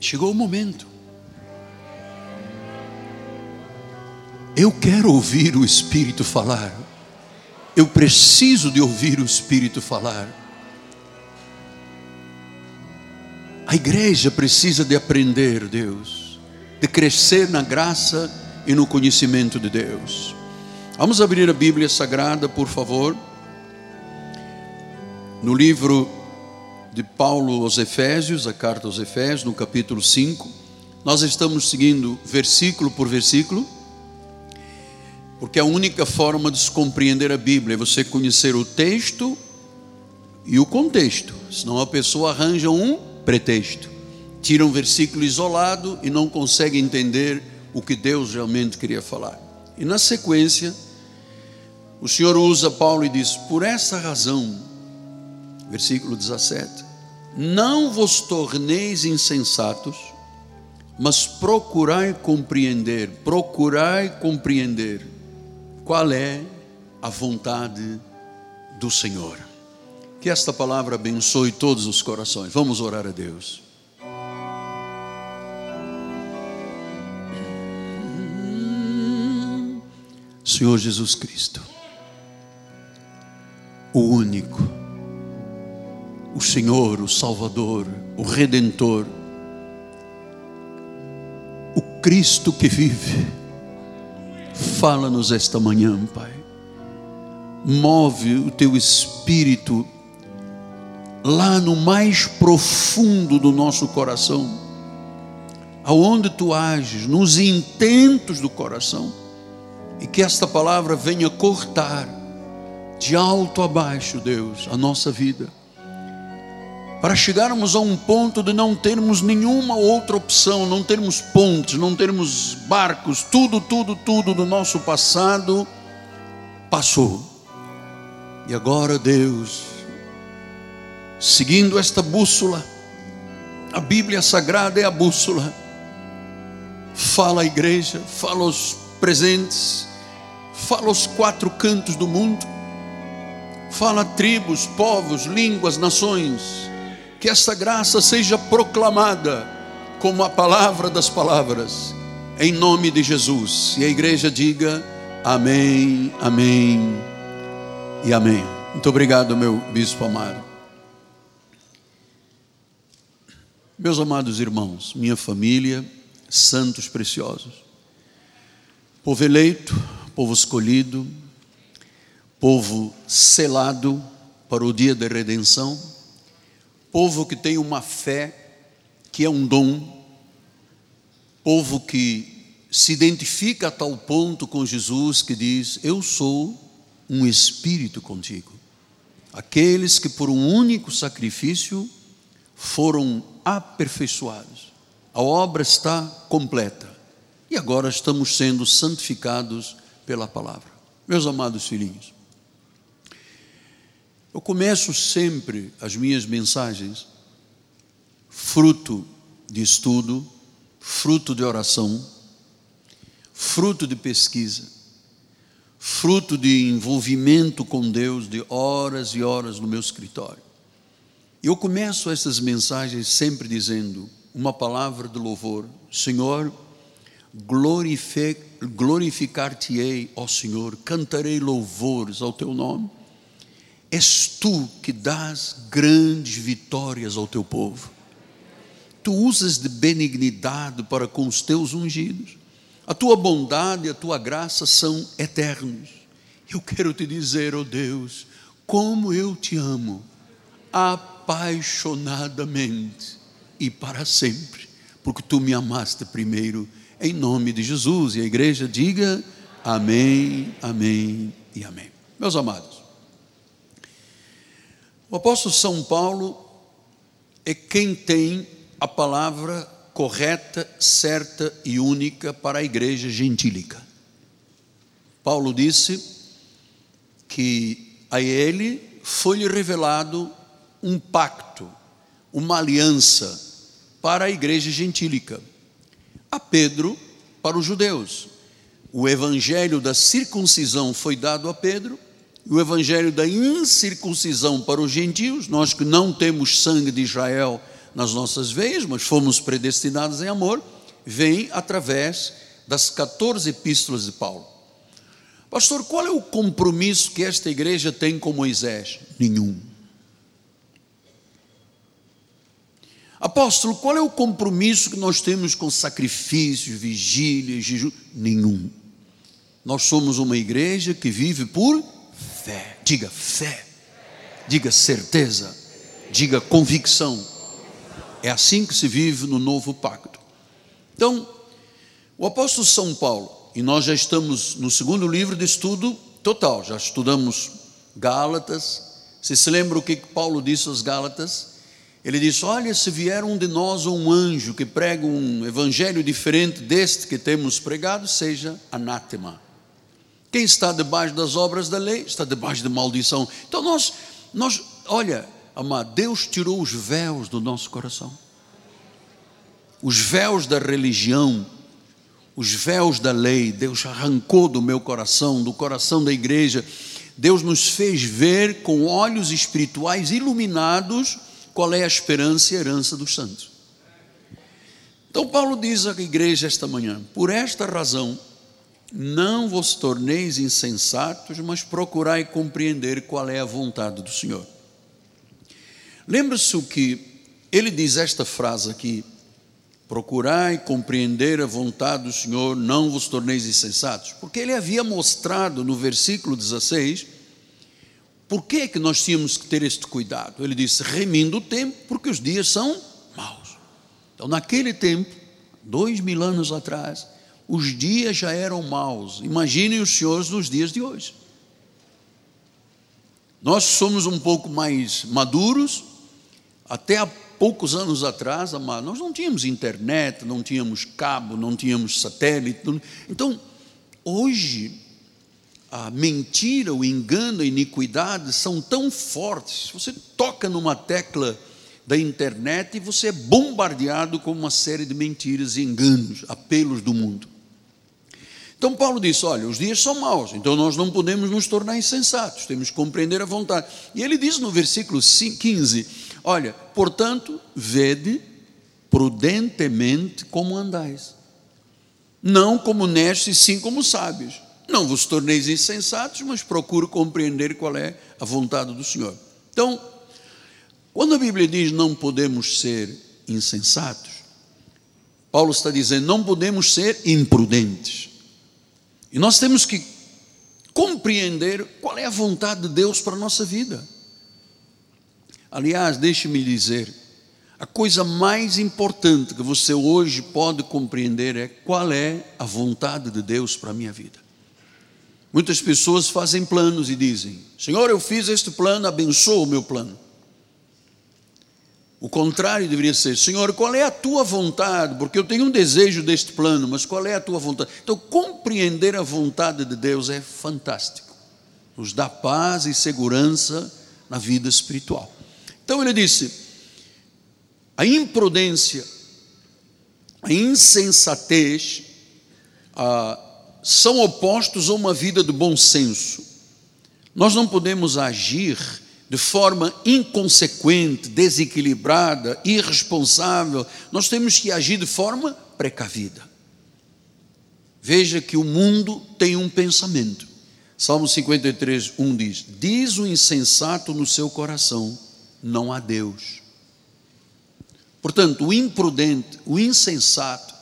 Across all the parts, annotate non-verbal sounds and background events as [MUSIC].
Chegou o momento. Eu quero ouvir o Espírito falar. Eu preciso de ouvir o Espírito falar. A igreja precisa de aprender Deus, de crescer na graça e no conhecimento de Deus. Vamos abrir a Bíblia Sagrada, por favor. No livro de Paulo aos Efésios, a carta aos Efésios, no capítulo 5. Nós estamos seguindo versículo por versículo, porque a única forma de se compreender a Bíblia é você conhecer o texto e o contexto, senão a pessoa arranja um pretexto, tira um versículo isolado e não consegue entender o que Deus realmente queria falar. E na sequência, o Senhor usa Paulo e diz: Por essa razão, versículo 17: Não vos torneis insensatos, mas procurai compreender, procurai compreender qual é a vontade do Senhor. Que esta palavra abençoe todos os corações. Vamos orar a Deus. Senhor Jesus Cristo, o único, o Senhor, o Salvador, o Redentor, o Cristo que vive. Fala-nos esta manhã, Pai. Move o teu espírito lá no mais profundo do nosso coração, aonde tu ages, nos intentos do coração, e que esta palavra venha cortar de alto a baixo, Deus, a nossa vida, para chegarmos a um ponto de não termos nenhuma outra opção, não termos pontes, não termos barcos, tudo, tudo, tudo do nosso passado passou. E agora, Deus, seguindo esta bússola, a Bíblia Sagrada é a bússola. Fala a igreja, fala aos presentes, fala aos quatro cantos do mundo fala tribos, povos, línguas, nações, que essa graça seja proclamada como a palavra das palavras, em nome de Jesus. E a igreja diga amém, amém e amém. Muito obrigado, meu bispo amado. Meus amados irmãos, minha família, santos preciosos, povo eleito, povo escolhido, povo selado para o dia da redenção, povo que tem uma fé que é um dom, povo que se identifica a tal ponto com Jesus que diz: Eu sou um espírito contigo. Aqueles que por um único sacrifício foram aperfeiçoados. A obra está completa. E agora estamos sendo santificados pela palavra. Meus amados filhinhos, eu começo sempre as minhas mensagens fruto de estudo, fruto de oração, fruto de pesquisa, fruto de envolvimento com Deus de horas e horas no meu escritório. Eu começo essas mensagens sempre dizendo uma palavra de louvor: Senhor, glorificar-te-ei, ó Senhor, cantarei louvores ao teu nome És tu que dás grandes vitórias ao teu povo. Tu usas de benignidade para com os teus ungidos. A tua bondade e a tua graça são eternos. Eu quero te dizer, ó oh Deus, como eu te amo, apaixonadamente e para sempre, porque tu me amaste primeiro, em nome de Jesus. E a igreja diga amém, amém e amém. Meus amados, o apóstolo São Paulo é quem tem a palavra correta, certa e única para a igreja gentílica. Paulo disse que a ele foi-lhe revelado um pacto, uma aliança para a igreja gentílica. A Pedro, para os judeus. O evangelho da circuncisão foi dado a Pedro o evangelho da incircuncisão para os gentios, nós que não temos sangue de Israel, nas nossas veias, mas fomos predestinados em amor, vem através das 14 epístolas de Paulo. Pastor, qual é o compromisso que esta igreja tem com Moisés? Nenhum. Apóstolo, qual é o compromisso que nós temos com sacrifícios, vigílias, jejum? Nenhum. Nós somos uma igreja que vive por fé. Diga fé. Diga certeza. Diga convicção. É assim que se vive no novo pacto. Então, o apóstolo São Paulo, e nós já estamos no segundo livro de estudo total, já estudamos Gálatas. Você se lembra o que Paulo disse aos Gálatas? Ele disse: Olha, se vier um de nós ou um anjo que prega um evangelho diferente deste que temos pregado, seja anátema. Quem está debaixo das obras da lei está debaixo de maldição. Então nós, nós, olha, amado, Deus tirou os véus do nosso coração, os véus da religião, os véus da lei. Deus arrancou do meu coração, do coração da igreja. Deus nos fez ver com olhos espirituais iluminados qual é a esperança e a herança dos santos. Então, Paulo diz à igreja esta manhã: por esta razão, não vos torneis insensatos, mas procurai compreender qual é a vontade do Senhor. Lembra-se que ele diz esta frase aqui: procurai compreender a vontade do Senhor, não vos torneis insensatos, porque ele havia mostrado no versículo 16 por que é que nós tínhamos que ter este cuidado? Ele disse: remindo o tempo, porque os dias são maus. Então, naquele tempo, dois mil anos atrás, os dias já eram maus. Imaginem os senhores nos dias de hoje. Nós somos um pouco mais maduros, até há poucos anos atrás, nós não tínhamos internet, não tínhamos cabo, não tínhamos satélite. Então, hoje, a mentira, o engano, a iniquidade são tão fortes. Você toca numa tecla da internet e você é bombardeado com uma série de mentiras e enganos, apelos do mundo. Então Paulo disse: Olha, os dias são maus, então nós não podemos nos tornar insensatos, temos que compreender a vontade. E ele diz no versículo 15: Olha, portanto, vede prudentemente como andais, não como nestes, sim como sábios não vos torneis insensatos, mas procuro compreender qual é a vontade do Senhor. Então, quando a Bíblia diz não podemos ser insensatos, Paulo está dizendo não podemos ser imprudentes. E nós temos que compreender qual é a vontade de Deus para a nossa vida. Aliás, deixe-me dizer, a coisa mais importante que você hoje pode compreender é qual é a vontade de Deus para a minha vida. Muitas pessoas fazem planos e dizem: Senhor, eu fiz este plano, abençoa o meu plano. O contrário deveria ser: Senhor, qual é a tua vontade? Porque eu tenho um desejo deste plano, mas qual é a tua vontade? Então, compreender a vontade de Deus é fantástico, nos dá paz e segurança na vida espiritual. Então, ele disse: a imprudência, a insensatez, a são opostos a uma vida de bom senso. Nós não podemos agir de forma inconsequente, desequilibrada, irresponsável. Nós temos que agir de forma precavida. Veja que o mundo tem um pensamento. Salmo 53, 1 diz: Diz o insensato no seu coração, não há Deus. Portanto, o imprudente, o insensato,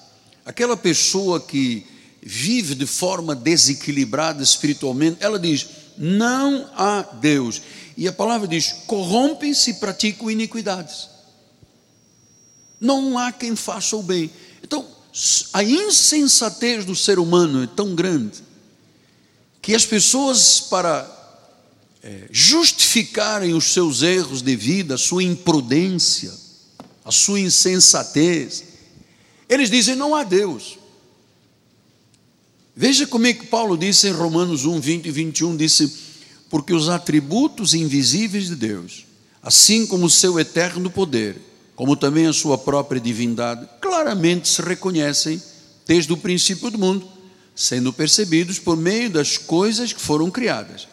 aquela pessoa que vive de forma desequilibrada espiritualmente, ela diz: não há Deus. E a palavra diz: corrompem-se e praticam iniquidades. Não há quem faça o bem. Então, a insensatez do ser humano é tão grande que as pessoas, para é, justificarem os seus erros de vida, a sua imprudência, a sua insensatez, eles dizem: não há Deus. Veja como é que Paulo disse em Romanos 1, 20 e 21, disse, porque os atributos invisíveis de Deus, assim como o seu eterno poder, como também a sua própria divindade, claramente se reconhecem desde o princípio do mundo, sendo percebidos por meio das coisas que foram criadas.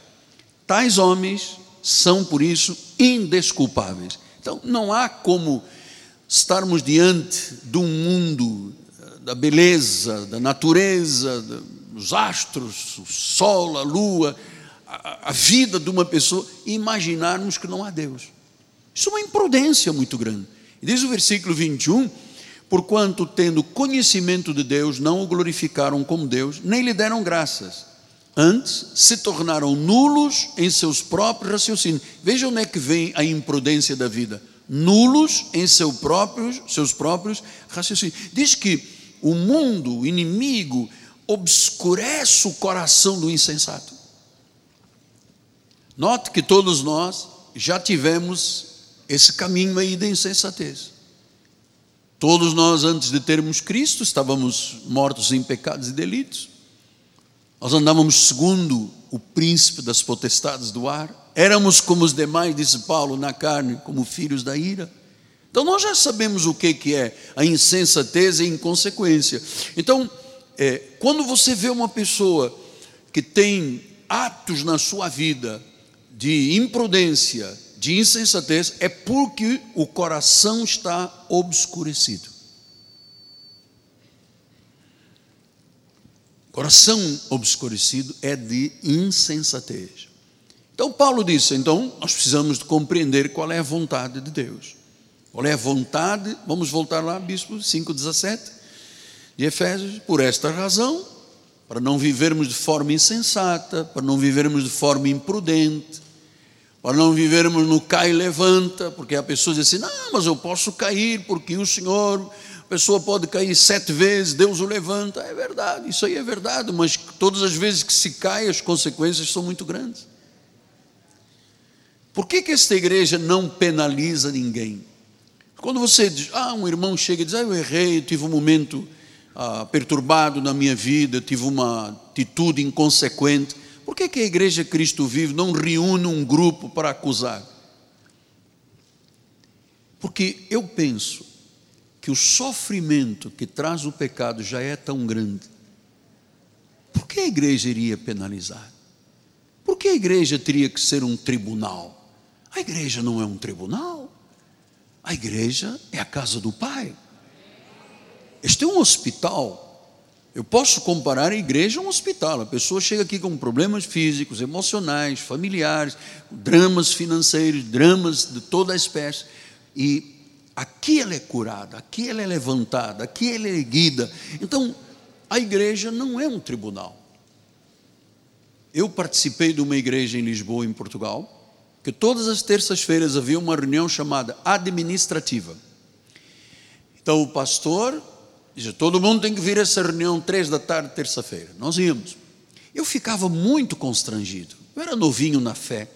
Tais homens são, por isso, indesculpáveis. Então, não há como estarmos diante de um mundo da beleza, da natureza, dos astros, o sol, a lua, a, vida de uma pessoa e imaginarmos que não há Deus. Isso é uma imprudência muito grande. E diz o versículo 21: Porquanto, tendo conhecimento de Deus, não o glorificaram como Deus, nem lhe deram graças. Antes, se tornaram nulos em seus próprios raciocínios. Veja onde é que vem a imprudência da vida. Nulos em seu próprios, seus próprios raciocínios. Diz que o mundo, o inimigo, obscurece o coração do insensato. Note que todos nós já tivemos esse caminho aí da insensatez. Todos nós, antes de termos Cristo, estávamos mortos em pecados e delitos. Nós andávamos segundo o príncipe das potestades do ar. Éramos como os demais, disse Paulo, na carne, como filhos da ira. Então nós já sabemos o que é a insensatez e a inconsequência. Então, é, quando você vê uma pessoa que tem atos na sua vida de imprudência, de insensatez, é porque o coração está obscurecido. Coração obscurecido é de insensatez. Então Paulo disse, então nós precisamos de compreender qual é a vontade de Deus. Qual é a vontade? Vamos voltar lá, bispo 5:17 de Efésios. Por esta razão, para não vivermos de forma insensata, para não vivermos de forma imprudente, para não vivermos no cai e levanta, porque a pessoa diz assim: não, mas eu posso cair, porque o Senhor, a pessoa pode cair sete vezes, Deus o levanta. É verdade, isso aí é verdade, mas todas as vezes que se cai, as consequências são muito grandes. Por que, que esta igreja não penaliza ninguém? Quando você diz, ah, um irmão chega e diz, ah, eu errei, eu tive um momento ah, perturbado na minha vida, eu tive uma atitude inconsequente. Por que, que a Igreja Cristo Vive não reúne um grupo para acusar? Porque eu penso que o sofrimento que traz o pecado já é tão grande. Por que a igreja iria penalizar? Por que a igreja teria que ser um tribunal? A igreja não é um tribunal. A igreja é a casa do Pai. Este é um hospital eu posso comparar a igreja a um hospital. A pessoa chega aqui com problemas físicos, emocionais, familiares, dramas financeiros, dramas de toda a espécie. E aqui ela é curada, aqui ela é levantada, aqui ela é erguida. Então, a igreja não é um tribunal. Eu participei de uma igreja em Lisboa, em Portugal, que todas as terças-feiras havia uma reunião chamada administrativa. Então, o pastor Diz, todo mundo tem que vir a essa reunião três da tarde, terça-feira. Nós íamos. Eu ficava muito constrangido. Eu era novinho na fé.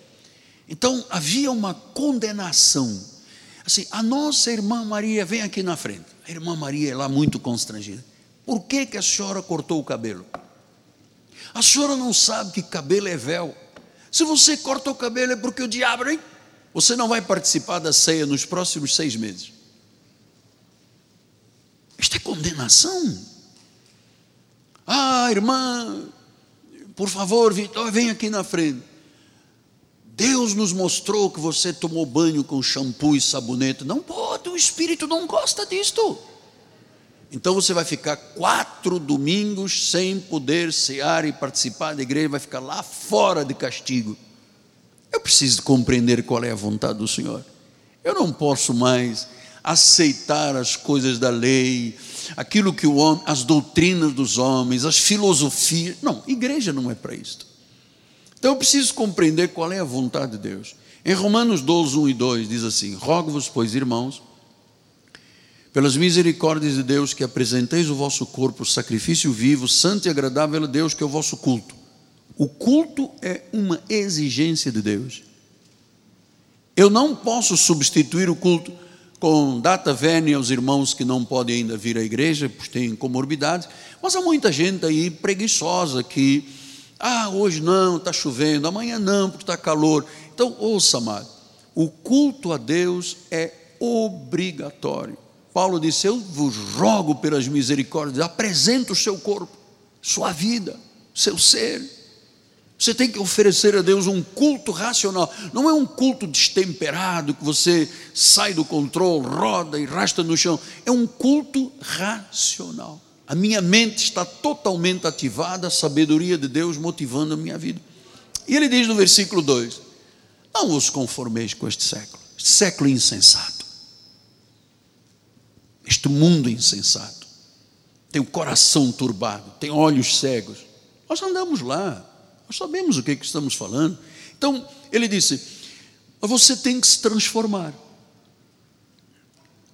Então havia uma condenação. Assim, a nossa irmã Maria vem aqui na frente. A irmã Maria é lá muito constrangida. Por que, que a senhora cortou o cabelo? A senhora não sabe que cabelo é véu. Se você corta o cabelo é porque o diabo, hein? Você não vai participar da ceia nos próximos seis meses. Isto é condenação. Ah, irmã, por favor, Vitor, vem aqui na frente. Deus nos mostrou que você tomou banho com shampoo e sabonete. Não pode, o Espírito não gosta disto. Então você vai ficar quatro domingos sem poder cear e participar da igreja, vai ficar lá fora de castigo. Eu preciso compreender qual é a vontade do Senhor. Eu não posso mais aceitar as coisas da lei, aquilo que o homem, as doutrinas dos homens, as filosofias. Não, igreja não é para isto. Então eu preciso compreender qual é a vontade de Deus. Em Romanos 12, 1 e 2 diz assim: Rogo-vos, pois, irmãos, pelas misericórdias de Deus, que apresenteis o vosso corpo sacrifício vivo, santo e agradável a Deus, que é o vosso culto. O culto é uma exigência de Deus. Eu não posso substituir o culto com data vénia aos irmãos que não podem ainda vir à igreja, porque têm comorbidades, mas há muita gente aí preguiçosa que, ah, hoje não, está chovendo, amanhã não, porque está calor. Então, ouça, amado, o culto a Deus é obrigatório. Paulo disse: Eu vos rogo pelas misericórdias, apresenta o seu corpo, sua vida, seu ser. Você tem que oferecer a Deus um culto racional. Não é um culto destemperado que você sai do controle, roda e rasta no chão. É um culto racional. A minha mente está totalmente ativada, a sabedoria de Deus motivando a minha vida. E ele diz no versículo 2: Não os conformeis com este século, este século insensato, este mundo insensato, tem o coração turbado, tem olhos cegos. Nós andamos lá, nós sabemos o que, é que estamos falando. Então, ele disse: você tem que se transformar.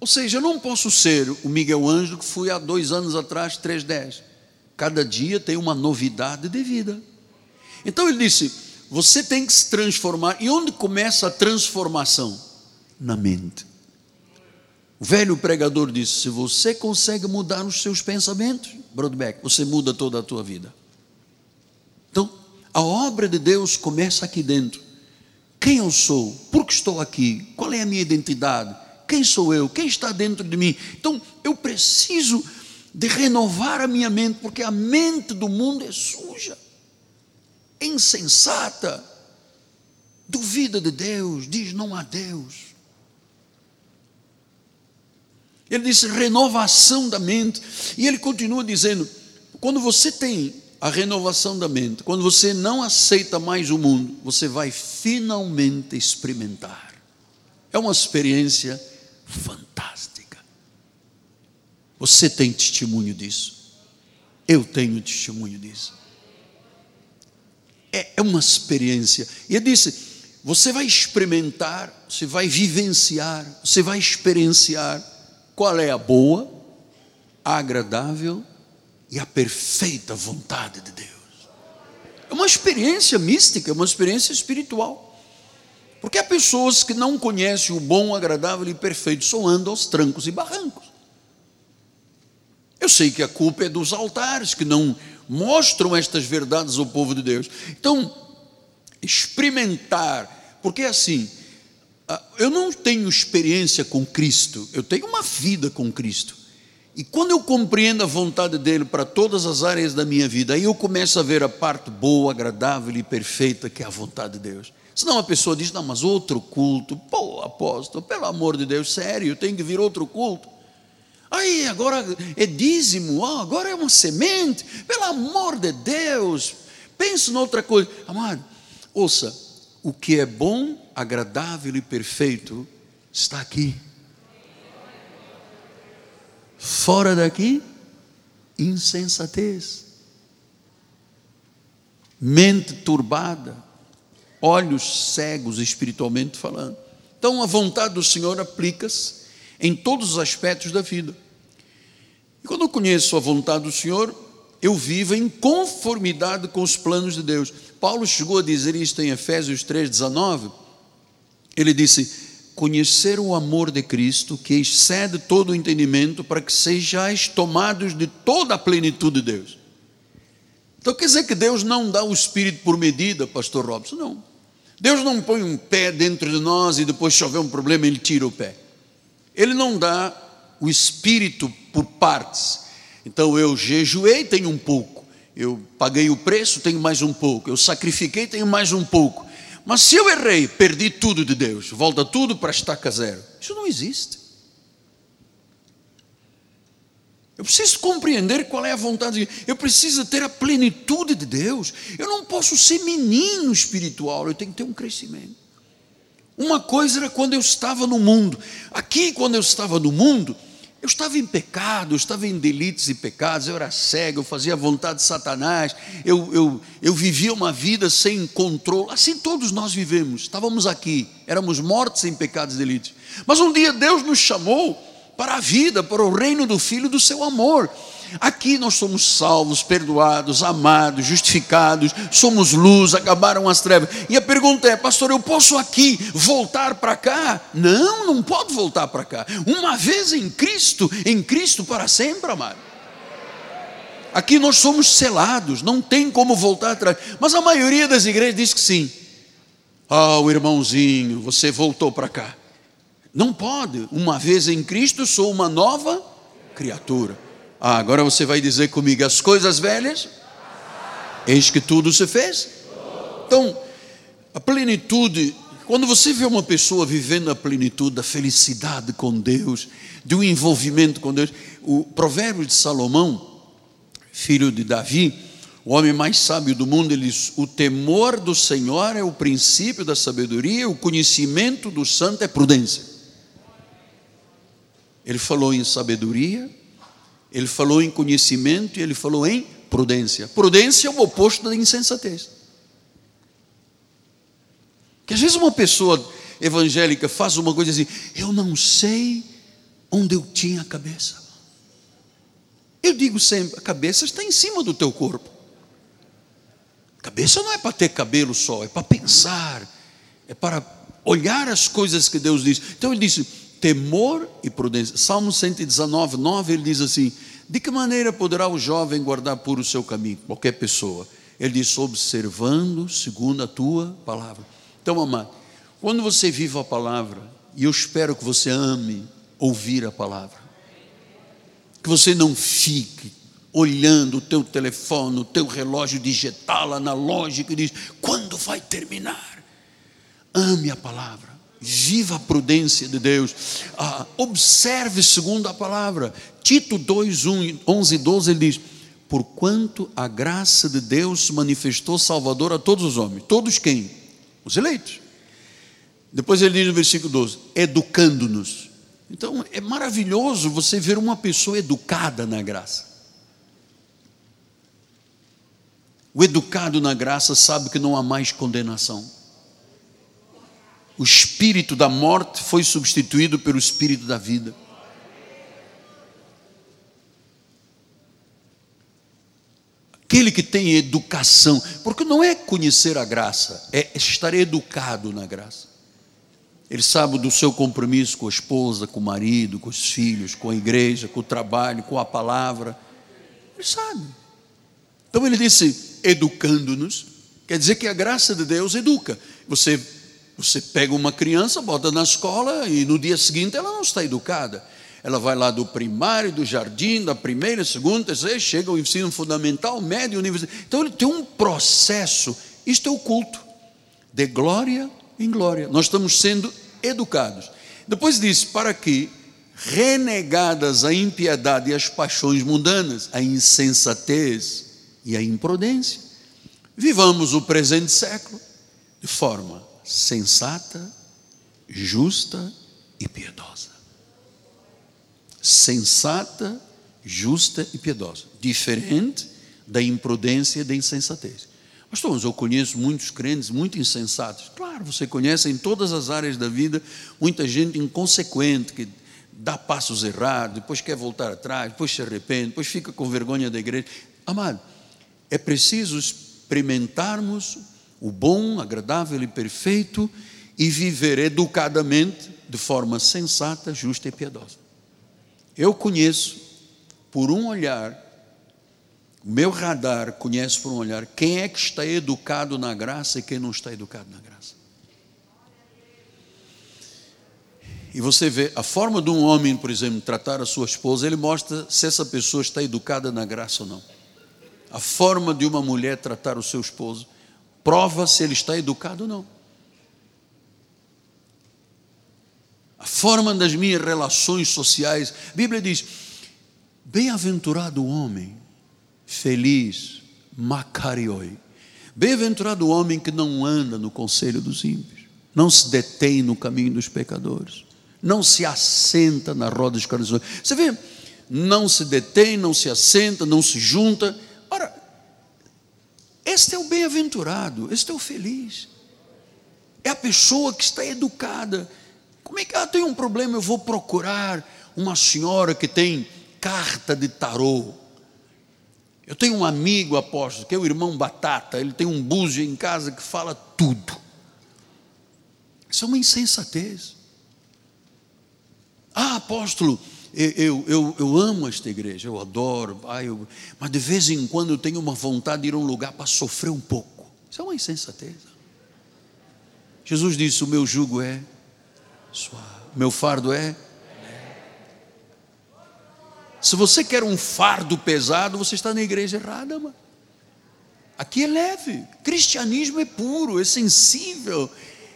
Ou seja, eu não posso ser o Miguel Ângelo que fui há dois anos atrás, 310. Cada dia tem uma novidade de vida. Então ele disse: você tem que se transformar. E onde começa a transformação? Na mente. O velho pregador disse: se você consegue mudar os seus pensamentos, Broadback, você muda toda a tua vida. A obra de Deus começa aqui dentro. Quem eu sou? Por que estou aqui? Qual é a minha identidade? Quem sou eu? Quem está dentro de mim? Então, eu preciso de renovar a minha mente, porque a mente do mundo é suja, é insensata, duvida de Deus, diz não há Deus. Ele diz renovação da mente, e ele continua dizendo: quando você tem a renovação da mente, quando você não aceita mais o mundo, você vai finalmente experimentar. É uma experiência fantástica. Você tem testemunho disso. Eu tenho testemunho disso. É, é uma experiência. E ele disse: você vai experimentar, você vai vivenciar, você vai experienciar qual é a boa, a agradável e a perfeita vontade de Deus. É uma experiência mística, é uma experiência espiritual. Porque há pessoas que não conhecem o bom, agradável e perfeito, só andam aos trancos e barrancos. Eu sei que a culpa é dos altares que não mostram estas verdades ao povo de Deus. Então, experimentar, porque é assim, ah, eu não tenho experiência com Cristo, eu tenho uma vida com Cristo. E quando eu compreendo a vontade dele para todas as áreas da minha vida, aí eu começo a ver a parte boa, agradável e perfeita que é a vontade de Deus. Senão a pessoa diz: Não, mas outro culto, pô, apóstolo, pelo amor de Deus, sério, tem que vir outro culto. Aí agora é dízimo, oh, agora é uma semente, pelo amor de Deus, pense noutra coisa. Amado, ouça, o que é bom, agradável e perfeito está aqui. Fora daqui, insensatez, mente turbada, olhos cegos espiritualmente falando. Então, a vontade do Senhor aplica-se em todos os aspectos da vida. E quando eu conheço a vontade do Senhor, eu vivo em conformidade com os planos de Deus. Paulo chegou a dizer isto em Efésios 3,19. Ele disse: conhecer o amor de Cristo, que excede todo o entendimento, para que sejais tomados de toda a plenitude de Deus. Então quer dizer que Deus não dá o Espírito por medida, pastor Robson? Não. Deus não põe um pé dentro de nós e depois se houver um problema ele tira o pé. Ele não dá o Espírito por partes. Então eu jejuei, tenho um pouco. Eu paguei o preço, tenho mais um pouco. Eu sacrifiquei, tenho mais um pouco. Mas se eu errei, perdi tudo de Deus, volta tudo para estaca zero. Isso não existe. Eu preciso compreender qual é a vontade de Deus. Eu preciso ter a plenitude de Deus. Eu não posso ser menino espiritual, eu tenho que ter um crescimento. Uma coisa era quando eu estava no mundo. Aqui, quando eu estava no mundo, eu estava em pecado, eu estava em delitos e pecados, eu era cego, eu fazia a vontade de Satanás, eu, eu, eu vivia uma vida sem controle. Assim todos nós vivemos, estávamos aqui, éramos mortos em pecados e delitos. Mas um dia Deus nos chamou para a vida, para o reino do Filho do seu amor. Aqui nós somos salvos, perdoados, amados, justificados, somos luz, acabaram as trevas. E a pergunta é, pastor, eu posso aqui voltar para cá? Não, não pode voltar para cá. Uma vez em Cristo, em Cristo para sempre, amado. Aqui nós somos selados, não tem como voltar atrás. Mas a maioria das igrejas diz que sim. Ah, oh, irmãozinho, você voltou para cá. Não pode. Uma vez em Cristo, sou uma nova criatura. Ah, agora você vai dizer comigo: as coisas velhas, eis que tudo se fez. Então, a plenitude, quando você vê uma pessoa vivendo a plenitude da felicidade com Deus, do envolvimento com Deus, o provérbio de Salomão, filho de Davi, o homem mais sábio do mundo, ele diz: O temor do Senhor é o princípio da sabedoria, o conhecimento do santo é prudência. Ele falou em sabedoria, ele falou em conhecimento e ele falou em prudência. Prudência é o oposto da insensatez. Que às vezes uma pessoa evangélica faz uma coisa assim, eu não sei onde eu tinha a cabeça. Eu digo sempre, a cabeça está em cima do teu corpo. Cabeça não é para ter cabelo só, é para pensar, é para olhar as coisas que Deus diz. Então ele disse: temor e prudência. Salmo 119, 9, ele diz assim: De que maneira poderá o jovem guardar por o seu caminho? Qualquer pessoa. Ele diz: observando segundo a tua palavra. Então, amado, quando você vive a palavra, e eu espero que você ame ouvir a palavra, que você não fique olhando o teu telefone, o teu relógio digital, analógico, e diz: quando vai terminar? Ame a palavra, viva a prudência de Deus, ah, observe segundo a palavra. Tito 2, 1, 11 e 12, ele diz: Porquanto a graça de Deus manifestou salvador a todos os homens. Todos quem? Os eleitos. Depois ele diz no versículo 12: Educando-nos. Então é maravilhoso você ver uma pessoa educada na graça. O educado na graça sabe que não há mais condenação. O espírito da morte foi substituído pelo espírito da vida. Aquele que tem educação, porque não é conhecer a graça, é estar educado na graça. Ele sabe do seu compromisso com a esposa, com o marido, com os filhos, com a igreja, com o trabalho, com a palavra. Ele sabe. Então ele disse: educando-nos, quer dizer que a graça de Deus educa. Você, você pega uma criança, bota na escola e no dia seguinte ela não está educada. Ela vai lá do primário, do jardim, da primeira, segunda, terceira, chega ao ensino fundamental, médio, universitário. Então ele tem um processo. Isto é o culto, de glória em glória. Nós estamos sendo educados. Depois diz: para que, renegadas a impiedade e as paixões mundanas, a insensatez, e a imprudência. Vivamos o presente século de forma sensata, justa e piedosa. Sensata, justa e piedosa. Diferente da imprudência e da insensatez. Pastor, mas eu conheço muitos crentes muito insensatos. Claro, você conhece em todas as áreas da vida muita gente inconsequente que dá passos errados, depois quer voltar atrás, depois se arrepende, depois fica com vergonha da igreja. Amado, é preciso experimentarmos o bom, agradável e perfeito e viver educadamente de forma sensata, justa e piedosa. Eu conheço por um olhar, o meu radar conhece por um olhar quem é que está educado na graça e quem não está educado na graça. E você vê a forma de um homem, por exemplo, tratar a sua esposa, ele mostra se essa pessoa está educada na graça ou não a forma de uma mulher tratar o seu esposo prova se ele está educado ou não. A forma das minhas relações sociais. A Bíblia diz: Bem-aventurado o homem, feliz, macarioi. Bem-aventurado o homem que não anda no conselho dos ímpios, não se detém no caminho dos pecadores, não se assenta na roda dos escarnecedores. Você vê, não se detém, não se assenta, não se junta este é o bem-aventurado, este é o feliz. É a pessoa que está educada. Como é que ela ah, tem um problema? Eu vou procurar uma senhora que tem carta de tarô. Eu tenho um amigo apóstolo, que é o irmão Batata, ele tem um búzio em casa que fala tudo. Isso é uma insensatez. Ah, apóstolo, eu, eu, eu amo esta igreja, eu adoro, pai, eu, mas de vez em quando eu tenho uma vontade de ir a um lugar para sofrer um pouco. Isso é uma insensatez. Jesus disse: O meu jugo é suave, meu fardo é. Se você quer um fardo pesado, você está na igreja errada, mano. Aqui é leve. Cristianismo é puro, é sensível,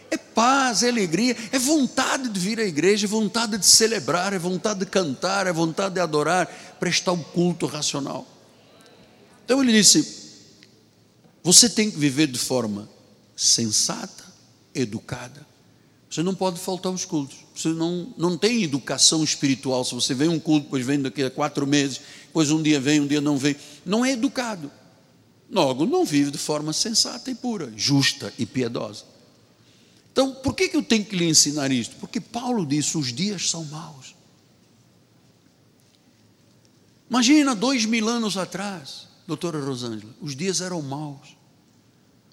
é paz, é alegria, é vontade de vir à igreja, é vontade de celebrar, é vontade de cantar, é vontade de adorar, prestar um culto racional. Então ele disse: você tem que viver de forma sensata, educada. Você não pode faltar aos cultos. Você não, não tem educação espiritual. Se você vem um culto, depois vem daqui a quatro meses, depois um dia vem, um dia não vem. Não é educado. Logo, não vive de forma sensata e pura, justa e piedosa. Então, por que, que eu tenho que lhe ensinar isto? Porque Paulo disse: os dias são maus. Imagina dois mil anos atrás, doutora Rosângela, os dias eram maus.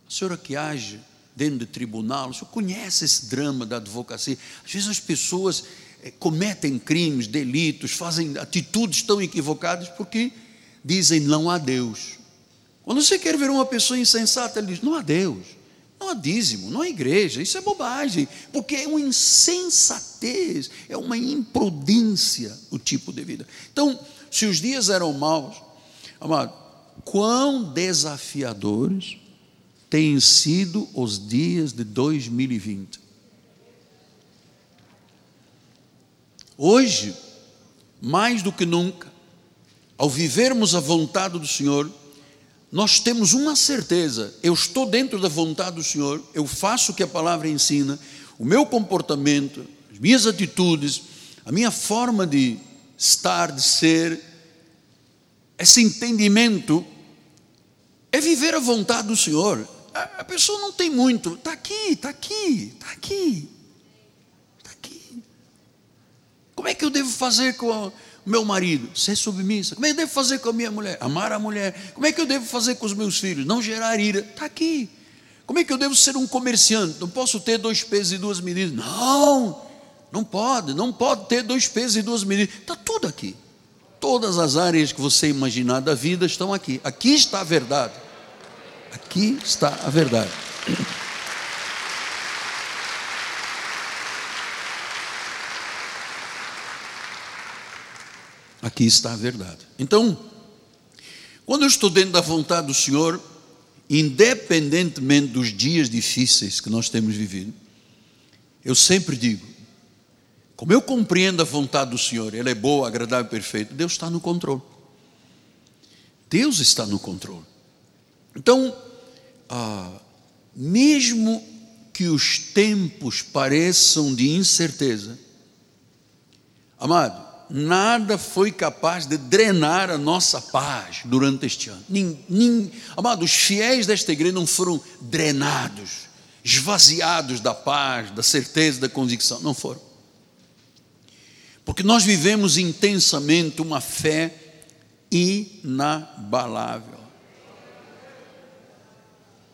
A senhora que age dentro de tribunal, o senhor conhece esse drama da advocacia. Às vezes as pessoas é, cometem crimes, delitos, fazem atitudes tão equivocadas porque dizem não há Deus. Quando você quer ver uma pessoa insensata, ele diz: não há Deus, não há dízimo, não há igreja, isso é bobagem, porque é uma insensatez, é uma imprudência o tipo de vida. Então, se os dias eram maus, amado, quão desafiadores têm sido os dias de 2020. Hoje, mais do que nunca, ao vivermos a vontade do Senhor, nós temos uma certeza: eu estou dentro da vontade do Senhor, eu faço o que a palavra ensina, o meu comportamento, as minhas atitudes, a minha forma de estar, de ser, esse entendimento é viver a vontade do Senhor. A pessoa não tem muito, está aqui, está aqui, está aqui, está aqui. Como é que eu devo fazer com meu marido? Ser submissa. Como é que eu devo fazer com a minha mulher? Amar a mulher. Como é que eu devo fazer com os meus filhos? Não gerar ira. Está aqui. Como é que eu devo ser um comerciante? Não posso ter dois pesos e duas medidas. Não, não pode, não pode ter dois pesos e duas medidas. Está tudo aqui. Todas as áreas que você imaginar da vida estão aqui. Aqui está a verdade. Aqui está a verdade. Aqui está a verdade. Então, quando eu estou dentro da vontade do Senhor, independentemente dos dias difíceis que nós temos vivido, eu sempre digo, como eu compreendo a vontade do Senhor, ela é boa, agradável e perfeita, Deus está no controle. Deus está no controle. Então, ah, mesmo que os tempos pareçam de incerteza, amado, nada foi capaz de drenar a nossa paz durante este ano. Nem, amado, os fiéis desta igreja não foram drenados, esvaziados da paz, da certeza, da convicção. Não foram. Porque nós vivemos intensamente uma fé inabalável.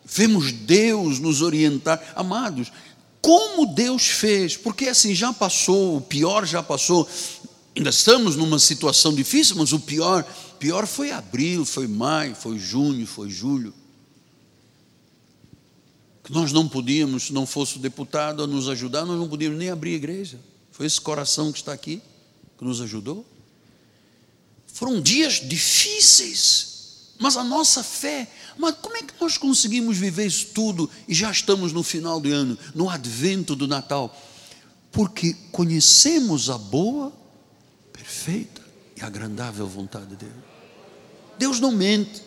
Vemos Deus nos orientar. Amados, como Deus fez, porque assim já passou, o pior já passou, ainda estamos numa situação difícil, mas o pior, pior foi abril, foi maio, foi junho, foi julho. Nós não podíamos, se não fosse o deputado a nos ajudar, nós não podíamos nem abrir a igreja. Foi esse coração que está aqui que nos ajudou. Foram dias difíceis, mas a nossa fé, mas como é que nós conseguimos viver isso tudo e já estamos no final do ano, no advento do Natal? Porque conhecemos a boa, perfeita e agradável vontade de Deus. Não mente,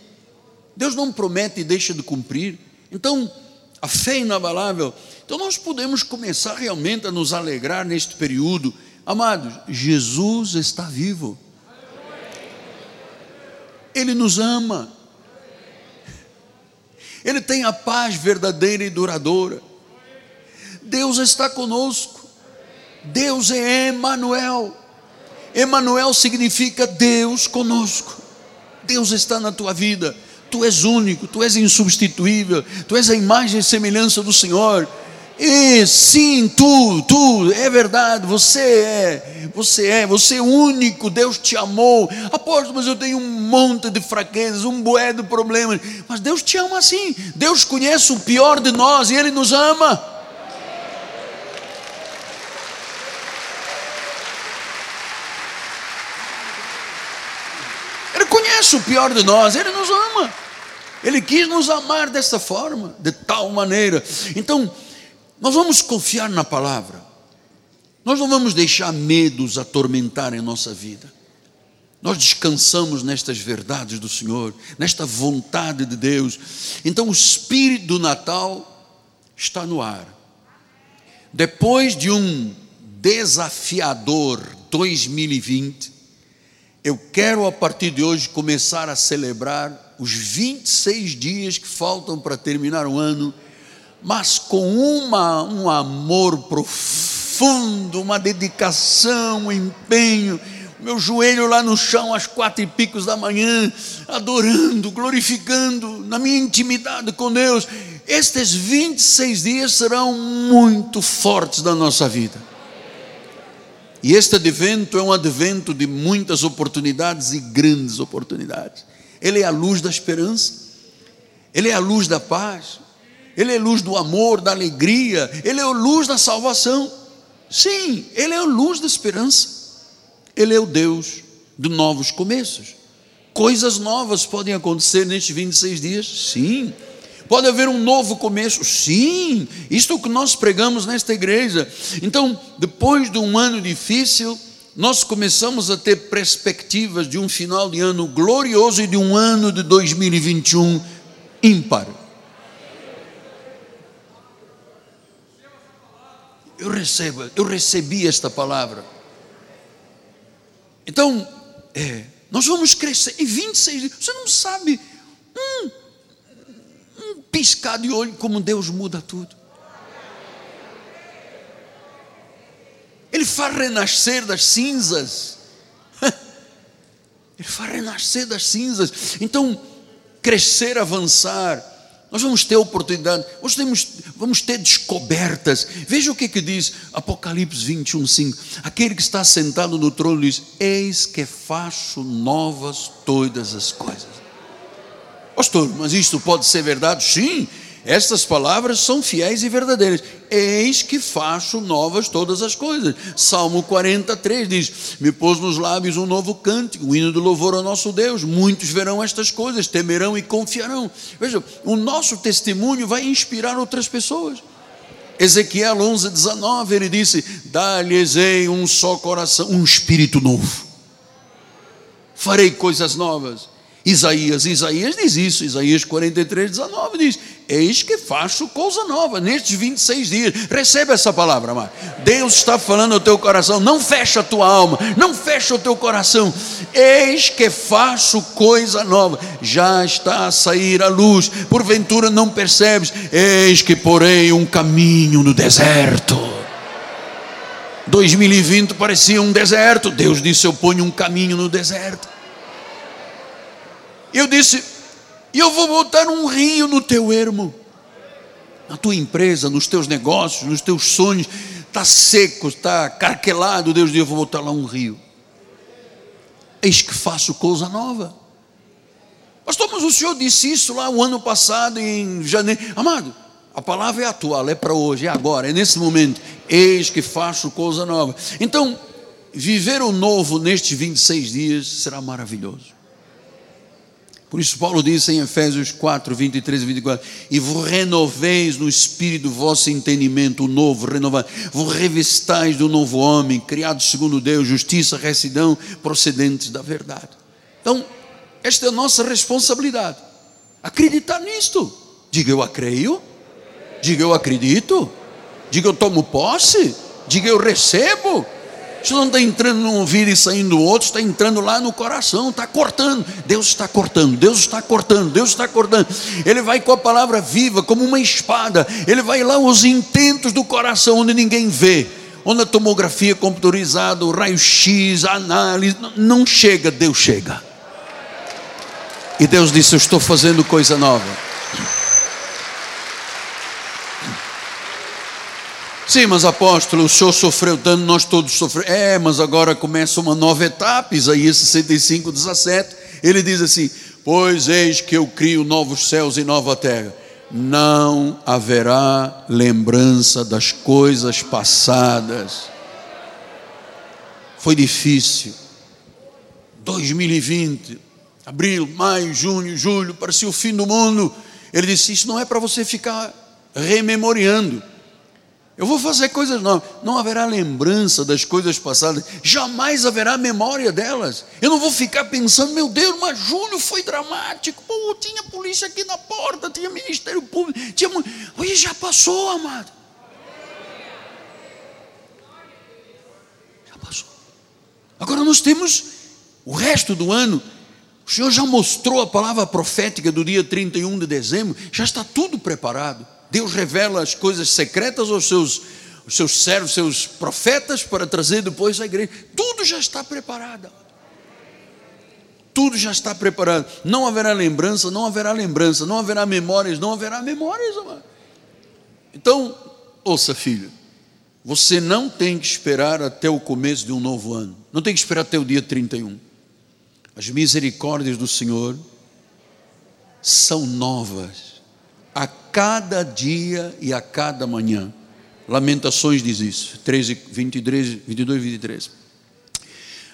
Deus não promete e deixa de cumprir. Então, a fé é inabalável. Então, nós podemos começar realmente a nos alegrar neste período. Amados, Jesus está vivo. Ele nos ama. Ele tem a paz verdadeira e duradoura. Deus está conosco. Deus é Emanuel. Emanuel significa Deus conosco. Deus está na tua vida. Tu és único, tu és insubstituível, tu és a imagem e semelhança do Senhor. E sim, tu, tu, é verdade, você é, você é, você é único, Deus te amou. Apóstolo, mas eu tenho um monte de fraquezas, um bué de problemas. Mas Deus te ama assim. Deus conhece o pior de nós e Ele nos ama. Ele conhece o pior de nós, Ele nos ama. Ele quis nos amar dessa forma, de tal maneira. Então, nós vamos confiar na palavra. Nós não vamos deixar medos atormentarem a nossa vida. Nós descansamos nestas verdades do Senhor, nesta vontade de Deus. Então, o espírito do Natal está no ar. Depois de um desafiador 2020, eu quero a partir de hoje começar a celebrar os 26 dias que faltam para terminar o ano, mas com uma, um amor profundo, uma dedicação, um empenho, meu joelho lá no chão às quatro e picos da manhã, adorando, glorificando, na minha intimidade com Deus. Estes 26 dias serão muito fortes da nossa vida. E este advento é um advento de muitas oportunidades e grandes oportunidades. Ele é a luz da esperança, ele é a luz da paz, ele é a luz do amor, da alegria, ele é a luz da salvação. Sim, ele é a luz da esperança. Ele é o Deus de novos começos. Coisas novas podem acontecer nestes 26 dias? Sim. Pode haver um novo começo? Sim, isto é o que nós pregamos nesta igreja. Então, depois de um ano difícil, nós começamos a ter perspectivas de um final de ano glorioso e de um ano de 2021 ímpar. Eu recebo, eu recebi esta palavra. Então, é, nós vamos crescer em 26 dias. Você não sabe. Hum, piscar de olho como Deus muda tudo. Ele faz renascer das cinzas. [LAUGHS] Ele faz renascer das cinzas. Então, crescer, avançar. Nós vamos ter oportunidade, nós temos, vamos ter descobertas. Veja o que, que diz Apocalipse 21, 5. Aquele que está sentado no trono diz: Eis que faço novas todas as coisas. Pastor, mas isto pode ser verdade? Sim, estas palavras são fiéis e verdadeiras. Eis que faço novas todas as coisas. Salmo 43 diz: Me pôs nos lábios um novo cântico, um hino de louvor ao nosso Deus. Muitos verão estas coisas, temerão e confiarão. Veja, o nosso testemunho vai inspirar outras pessoas. Ezequiel 11, 19, ele disse: Dá-lhes um só coração, um espírito novo. Farei coisas novas. Isaías, Isaías diz isso, Isaías 43, 19 diz: Eis que faço coisa nova nestes 26 dias. Recebe essa palavra, amado. Deus está falando ao teu coração. Não fecha a tua alma, não fecha o teu coração. Eis que faço coisa nova. Já está a sair a luz. Porventura não percebes? Eis que porei um caminho no deserto. 2020 parecia um deserto. Deus disse: Eu ponho um caminho no deserto. Eu disse: e eu vou botar um rio no teu ermo, na tua empresa, nos teus negócios, nos teus sonhos. Está seco, está carquelado. Deus diz: Eu vou botar lá um rio. Eis que faço coisa nova. Pastor, mas o senhor disse isso lá o ano passado, em janeiro. Amado, a palavra é atual, é para hoje, é agora, é nesse momento. Eis que faço coisa nova. Então, viver o novo nestes 26 dias será maravilhoso. Por isso, Paulo diz em Efésios 4, 23 e 24: E vos renoveis no espírito vosso entendimento, novo, renovado, vos revistais do novo homem, criado segundo Deus, justiça, retidão, procedentes da verdade. Então, esta é a nossa responsabilidade. Acreditar nisto. Diga eu acreio. Diga eu acredito. Diga eu tomo posse. Diga eu recebo. Isso não está entrando num ouvido e saindo do outro, está entrando lá no coração, está cortando. Deus está cortando, Deus está cortando, Deus está cortando. Ele vai com a palavra viva, como uma espada. Ele vai lá aos intentos do coração, onde ninguém vê. Onde a tomografia computadorizada, o raio-x, a análise, não chega, Deus chega. E Deus disse: Eu estou fazendo coisa nova. Sim, mas apóstolo, o senhor sofreu dano, nós todos sofremos. É, mas agora começa uma nova etapa, Isaías 65, 17. Ele diz assim: Pois eis que eu crio novos céus e nova terra. Não haverá lembrança das coisas passadas. Foi difícil. 2020 Abril, maio, junho, julho, parecia o fim do mundo. Ele disse: Isso não é para você ficar rememoriando. Eu vou fazer coisas novas. Não haverá lembrança das coisas passadas, jamais haverá memória delas. Eu não vou ficar pensando, meu Deus, mas julho foi dramático. Pô, tinha polícia aqui na porta, tinha Ministério Público, tinha. Hoje já passou, amado. Já passou. Agora nós temos o resto do ano. O Senhor já mostrou a palavra profética do dia 31 de dezembro, já está tudo preparado. Deus revela as coisas secretas aos seus, aos seus servos, seus profetas, para trazer depois à igreja. Tudo já está preparado. Tudo já está preparado. Não haverá lembrança, não haverá lembrança, não haverá memórias, não haverá memórias. Amado. Então, ouça, filho, você não tem que esperar até o começo de um novo ano. Não tem que esperar até o dia 31. As misericórdias do Senhor são novas a cada dia e a cada manhã. Lamentações diz isso, 13, 23, 22 e 23.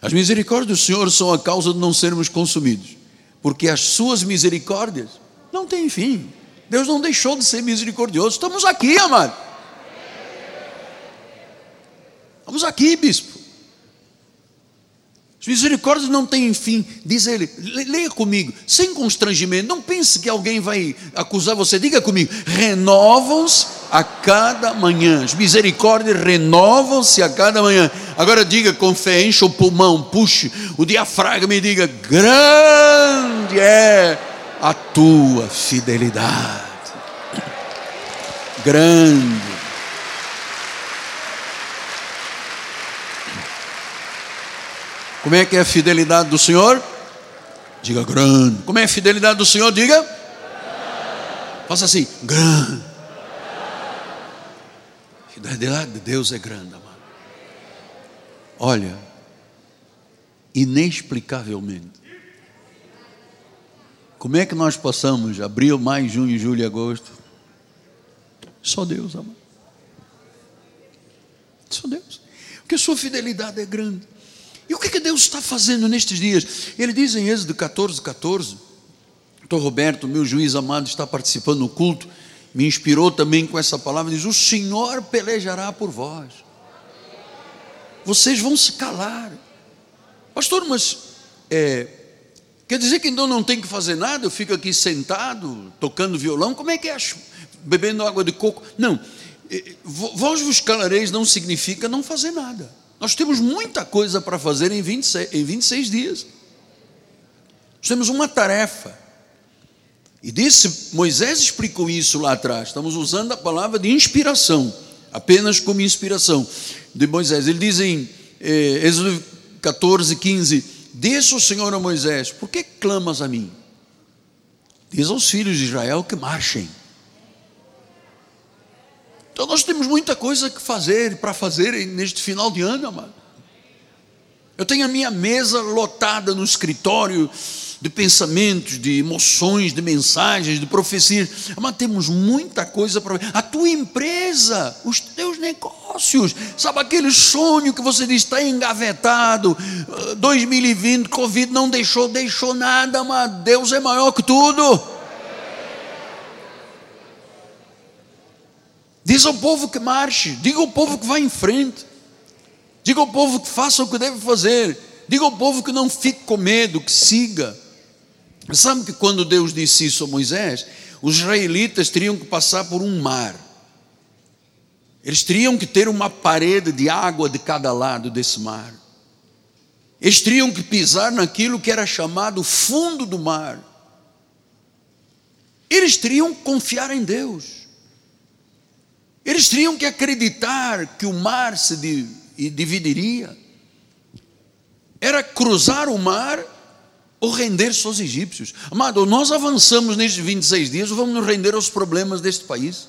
As misericórdias do Senhor são a causa de não sermos consumidos, porque as suas misericórdias não têm fim. Deus não deixou de ser misericordioso. Estamos aqui, amado. Estamos aqui, bispo. As misericórdias não têm fim, diz ele. Leia comigo, sem constrangimento. Não pense que alguém vai acusar você. Diga comigo: renovam-se a cada manhã. As misericórdias renovam-se a cada manhã. Agora diga com fé, o pulmão, puxe o diafragma e diga: grande é a tua fidelidade. Grande Como é que é a fidelidade do Senhor? Diga grande. Como é a fidelidade do Senhor? Diga. Faça assim, grande. A fidelidade de Deus é grande, amado. Olha, inexplicavelmente. Como é que nós passamos abril, maio, junho, julho e agosto? Só Deus, amado. Só Deus. Porque sua fidelidade é grande. E o que, que Deus está fazendo nestes dias? Ele diz em Êxodo 14, 14. Doutor Roberto, meu juiz amado, está participando no culto, me inspirou também com essa palavra. Diz: O Senhor pelejará por vós, vocês vão se calar, pastor, mas é, quer dizer que então não tem que fazer nada? Eu fico aqui sentado, tocando violão, como é que é? Bebendo água de coco? Não, vós vos calareis não significa não fazer nada. Nós temos muita coisa para fazer em 26, em 26 dias. Nós temos uma tarefa. E disse, Moisés explicou isso lá atrás. Estamos usando a palavra de inspiração, apenas como inspiração de Moisés. Ele diz em eh, Êxodo 14, 15: Disse o Senhor a Moisés: Por que clamas a mim? Diz aos filhos de Israel que marchem. Então nós temos muita coisa que fazer, para fazer neste final de ano, amado. Eu tenho a minha mesa lotada no escritório de pensamentos, de emoções, de mensagens, de profecias. Mas temos muita coisa para ver. A tua empresa, os teus negócios, sabe aquele sonho que você diz está engavetado. 2020, ah, Covid não deixou, deixou nada, mas Deus é maior que tudo. Diz ao povo que marche, diga ao povo que vá em frente, diga ao povo que faça o que deve fazer, diga ao povo que não fique com medo, que siga. Sabe que quando Deus disse isso a Moisés, os israelitas teriam que passar por um mar. Eles teriam que ter uma parede de água de cada lado desse mar. Eles teriam que pisar naquilo que era chamado fundo do mar. Eles teriam que confiar em Deus. Eles teriam que acreditar que o mar se dividiria. Era cruzar o mar ou render-se aos egípcios. Amado, nós avançamos nestes 26 dias ou vamos nos render aos problemas deste país?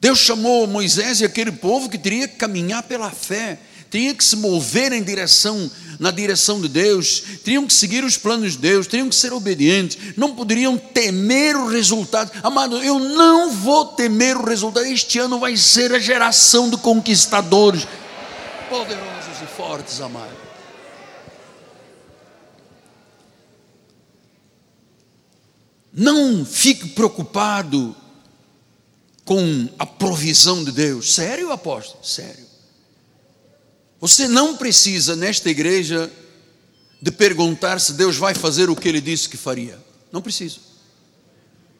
Deus chamou Moisés e aquele povo que teria que caminhar pela fé tinham que se mover em direção, na direção de Deus, teriam que seguir os planos de Deus, teriam que ser obedientes, não poderiam temer o resultado. Amado, eu não vou temer o resultado. Este ano vai ser a geração de conquistadores poderosos e fortes, amado. Não fique preocupado com a provisão de Deus. Sério, apóstolo? Sério. Você não precisa, nesta igreja, de perguntar se Deus vai fazer o que ele disse que faria. Não precisa.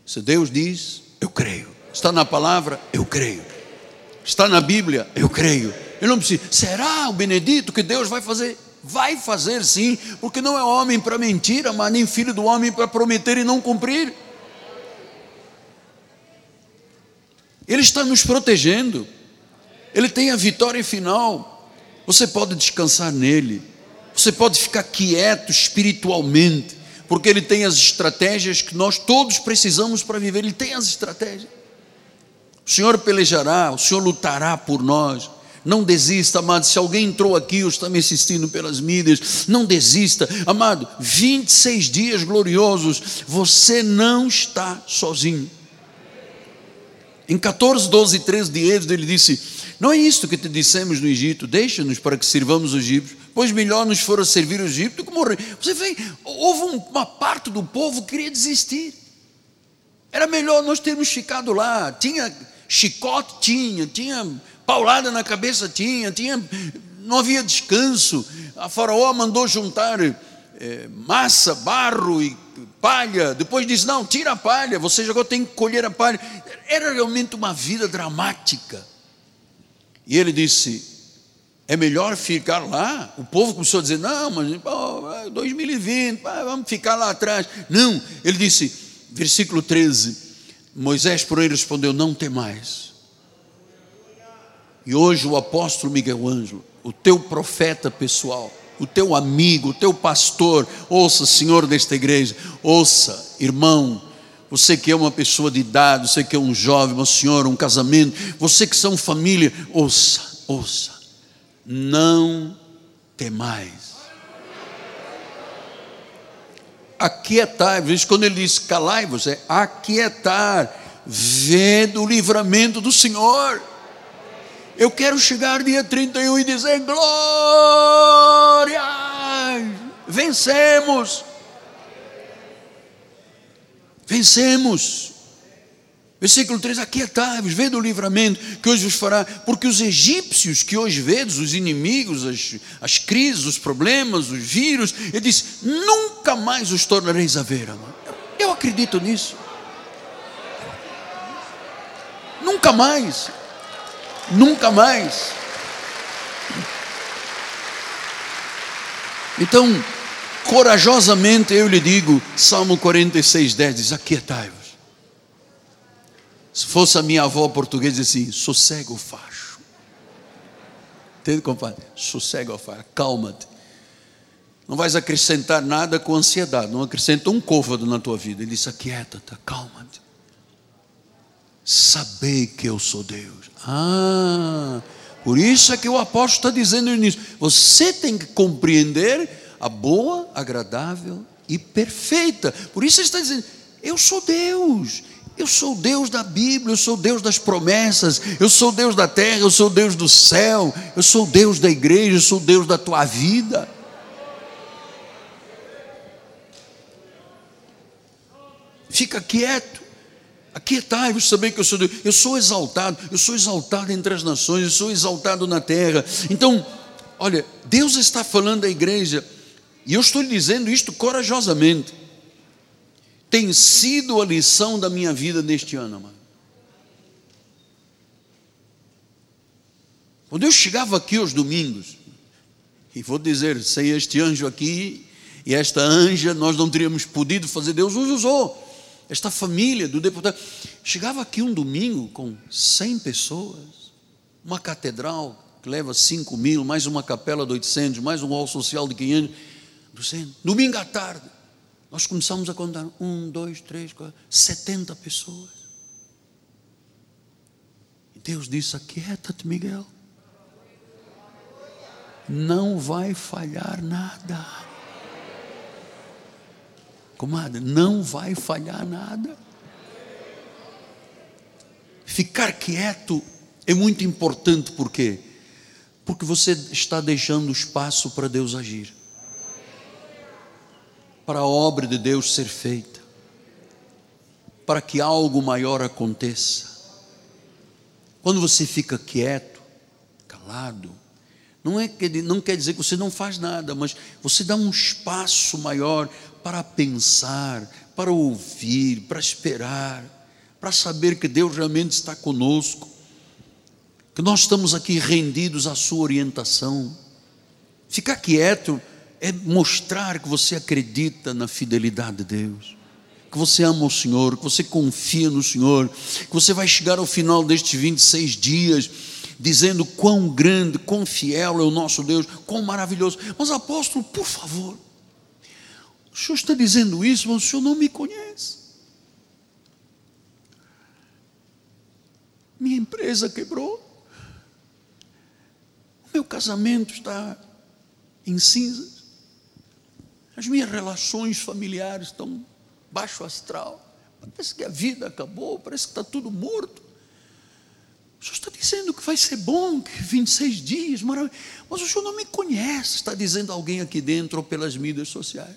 Se Deus diz, eu creio. Está na palavra, eu creio. Está na Bíblia, eu creio. Eu não preciso. Será o Benedito que Deus vai fazer? Vai fazer sim, porque não é homem para mentir, mas nem filho do homem para prometer e não cumprir. Ele está nos protegendo. Ele tem a vitória final. Você pode descansar nele. Você pode ficar quieto espiritualmente, porque ele tem as estratégias que nós todos precisamos para viver. Ele tem as estratégias. O Senhor pelejará, o Senhor lutará por nós. Não desista, amado. Se alguém entrou aqui ou está me assistindo pelas mídias, não desista, amado. 26 dias gloriosos, você não está sozinho. Em 14, 12 e 13 de Êxodo, ele disse: Não é isto que te dissemos no Egito, deixa-nos para que sirvamos os egípcios, pois melhor nos fora servir o Egito do que morrer. Você vê, houve uma parte do povo que queria desistir. Era melhor nós termos ficado lá. Tinha chicote, tinha, tinha paulada na cabeça tinha, tinha, não havia descanso. A faraó mandou juntar é, massa, barro e palha. Depois disse: Não, tira a palha, você já tem que colher a palha. Era realmente uma vida dramática. E ele disse: É melhor ficar lá. O povo começou a dizer: Não, mas oh, 2020, vamos ficar lá atrás. Não, ele disse, versículo 13: Moisés, porém, respondeu: Não tem mais e hoje o apóstolo Miguel Ângelo, o teu profeta pessoal, o teu amigo, o teu pastor, ouça, Senhor desta igreja, ouça, irmão, você que é uma pessoa de idade, você que é um jovem, uma senhora, um casamento, você que são família, ouça, ouça, não temais. Aquietai, quando ele diz calai-vos, é aquietar, vendo o livramento do Senhor. Eu quero chegar dia 31 e dizer: glória! Vencemos! Vencemos! Versículo 3: Aquietai-vos, vede o livramento que hoje vos fará, porque os egípcios que hoje vedes, os inimigos, as, as crises, os problemas, os vírus, ele diz: nunca mais os tornareis a ver. Eu acredito nisso. Nunca mais nunca mais. Então, corajosamente eu lhe digo, Salmo 46, 10 diz: Aquietai-vos. Se fosse a minha avó portuguesa, assim, sossega o facho. Entende, compadre? Sossega o facho, calma-te. Não vais acrescentar nada com ansiedade, não acrescenta um côvado na tua vida. Ele disse: aquieta-te, calma-te. Sabei que eu sou Deus. Ah, por isso é que o apóstolo está dizendo nisso. Você tem que compreender a boa, agradável e perfeita. Por isso ele está dizendo: Eu sou Deus. Eu sou Deus da Bíblia, eu sou Deus das promessas, eu sou Deus da terra, eu sou Deus do céu, eu sou Deus da igreja, eu sou Deus da tua vida. Fica quieto. Aquietai-vos também que eu sou Deus. Eu sou exaltado, eu sou exaltado entre as nações, eu sou exaltado na terra. Então, olha, Deus está falando à igreja, e eu estou lhe dizendo isto corajosamente. Tem sido a lição da minha vida neste ano, amado. Quando eu chegava aqui aos domingos, e vou dizer, sem este anjo aqui e esta anja, nós não teríamos podido fazer, Deus nos usou esta família do deputado. Chegava aqui um domingo com 100 pessoas, uma catedral que leva 5 mil, mais uma capela de 800, mais um hall social de 500, 200. Domingo à tarde, nós começamos a contar: um, dois, três, quatro, 70 pessoas. E Deus disse: Aquieta-te, Miguel. Não vai falhar nada comadre, não vai falhar nada. Ficar quieto é muito importante, por quê? Porque você está deixando espaço para Deus agir, para a obra de Deus ser feita. para que algo maior aconteça. Quando você fica quieto, calado, não, é que, não quer dizer que você não faz nada, mas você dá um espaço maior para pensar, para ouvir, para esperar, para saber que Deus realmente está conosco, que nós estamos aqui rendidos à Sua orientação. Ficar quieto é mostrar que você acredita na fidelidade de Deus que você ama o Senhor, que você confia no Senhor, que você vai chegar ao final destes 26 dias dizendo quão grande, quão fiel é o nosso Deus, quão maravilhoso. Mas apóstolo, por favor, o senhor está dizendo isso, mas o senhor não me conhece. Minha empresa quebrou, o meu casamento está em cinzas, as minhas relações familiares estão baixo astral. Parece que a vida acabou, parece que está tudo morto. O senhor está dizendo que vai ser bom, que 26 dias, maravilha. Mas o senhor não me conhece, está dizendo alguém aqui dentro ou pelas mídias sociais.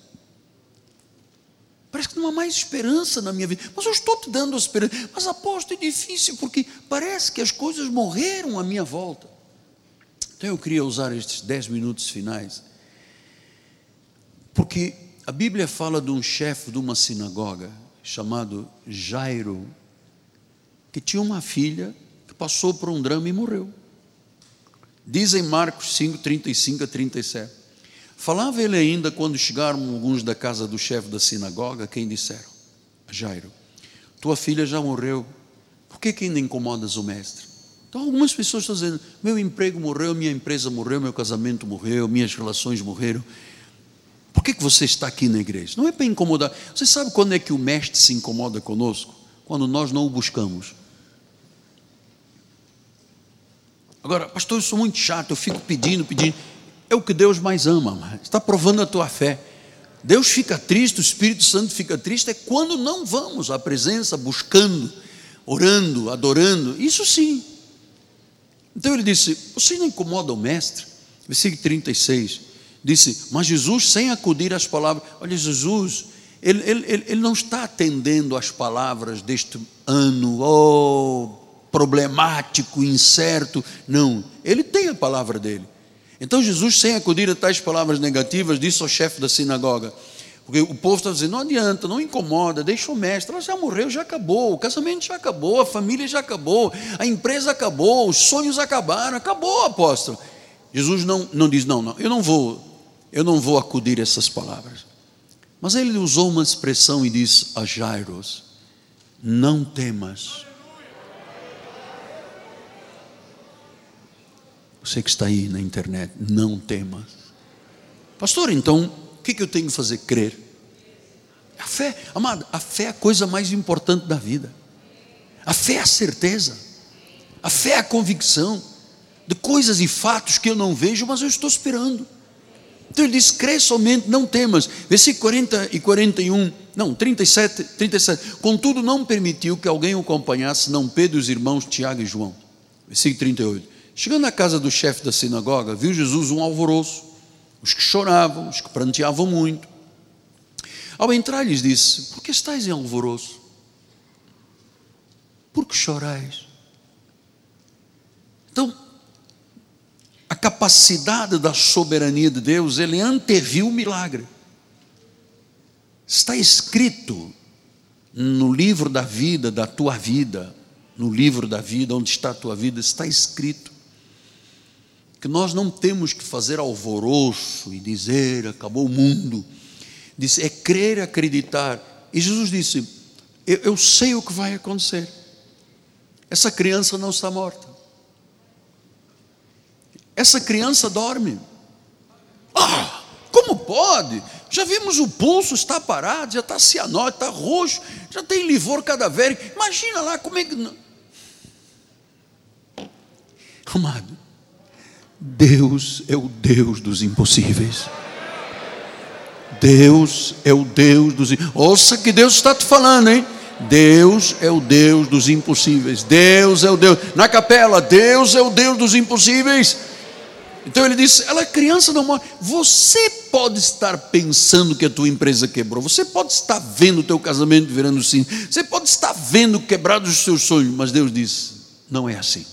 Parece que não há mais esperança na minha vida. Mas eu estou te dando esperança. Mas aposto é difícil, porque parece que as coisas morreram à minha volta. Então eu queria usar estes 10 minutos finais. Porque a Bíblia fala de um chefe de uma sinagoga chamado Jairo, que tinha uma filha que passou por um drama e morreu. Diz em Marcos 5, 35 a 37. Falava ele ainda quando chegaram alguns da casa do chefe da sinagoga, quem disseram: Jairo, tua filha já morreu, por que, que ainda incomodas o mestre? Então algumas pessoas estão dizendo: meu emprego morreu, minha empresa morreu, meu casamento morreu, minhas relações morreram. Por que, que você está aqui na igreja? Não é para incomodar. Você sabe quando é que o mestre se incomoda conosco? Quando nós não o buscamos. Agora, pastor, eu sou muito chato, eu fico pedindo, pedindo. É o que Deus mais ama, está provando a tua fé. Deus fica triste, o Espírito Santo fica triste, é quando não vamos à presença, buscando, orando, adorando. Isso sim. Então ele disse: Você não incomoda o mestre? Versículo 36 disse, mas Jesus, sem acudir às palavras, olha, Jesus, ele, ele, ele não está atendendo às palavras deste ano, oh, problemático, incerto, não, ele tem a palavra dele. Então Jesus, sem acudir a tais palavras negativas, disse ao chefe da sinagoga, porque o povo está dizendo, não adianta, não incomoda, deixa o mestre, ela já morreu, já acabou, o casamento já acabou, a família já acabou, a empresa acabou, os sonhos acabaram, acabou, apóstolo. Jesus não, não diz, não, não, eu não vou eu não vou acudir essas palavras. Mas ele usou uma expressão e disse a Jairos: Não temas. Você que está aí na internet, não temas. Pastor, então, o que, eu tenho que fazer? Crer. A fé, amado, a fé é a coisa mais importante da vida. A fé é a certeza. A fé é a convicção de coisas e fatos que eu não vejo, mas eu estou esperando. Então ele diz: crê somente, não temas. Versículo 40 e 41, não, 37, 37. Contudo, não permitiu que alguém o acompanhasse, não Pedro os irmãos Tiago e João. Versículo 38. Chegando à casa do chefe da sinagoga, viu Jesus um alvoroço, os que choravam, os que pranteavam muito. Ao entrar, lhes disse: Por que estáis em alvoroço? Por que chorais? Então, capacidade da soberania de Deus, ele anteviu o milagre. Está escrito no livro da vida, da tua vida, no livro da vida, onde está a tua vida, está escrito que nós não temos que fazer alvoroço e dizer acabou o mundo. Diz, é crer e acreditar. E Jesus disse: eu, eu sei o que vai acontecer. Essa criança não está morta. Essa criança dorme. Ah, como pode? Já vimos o pulso, está parado, já está cianóide, está roxo, já tem livor cadavérico. Imagina lá como é que. Amado, Deus é o Deus dos impossíveis. Deus é o Deus dos. Ouça que Deus está te falando, hein? Deus é o Deus dos impossíveis. Deus é o Deus. Na capela, Deus é o Deus dos impossíveis. Então ele disse: ela é criança não morre. Você pode estar pensando que a tua empresa quebrou, você pode estar vendo o teu casamento virando sim, você pode estar vendo quebrados os seus sonhos, mas Deus disse: não é assim.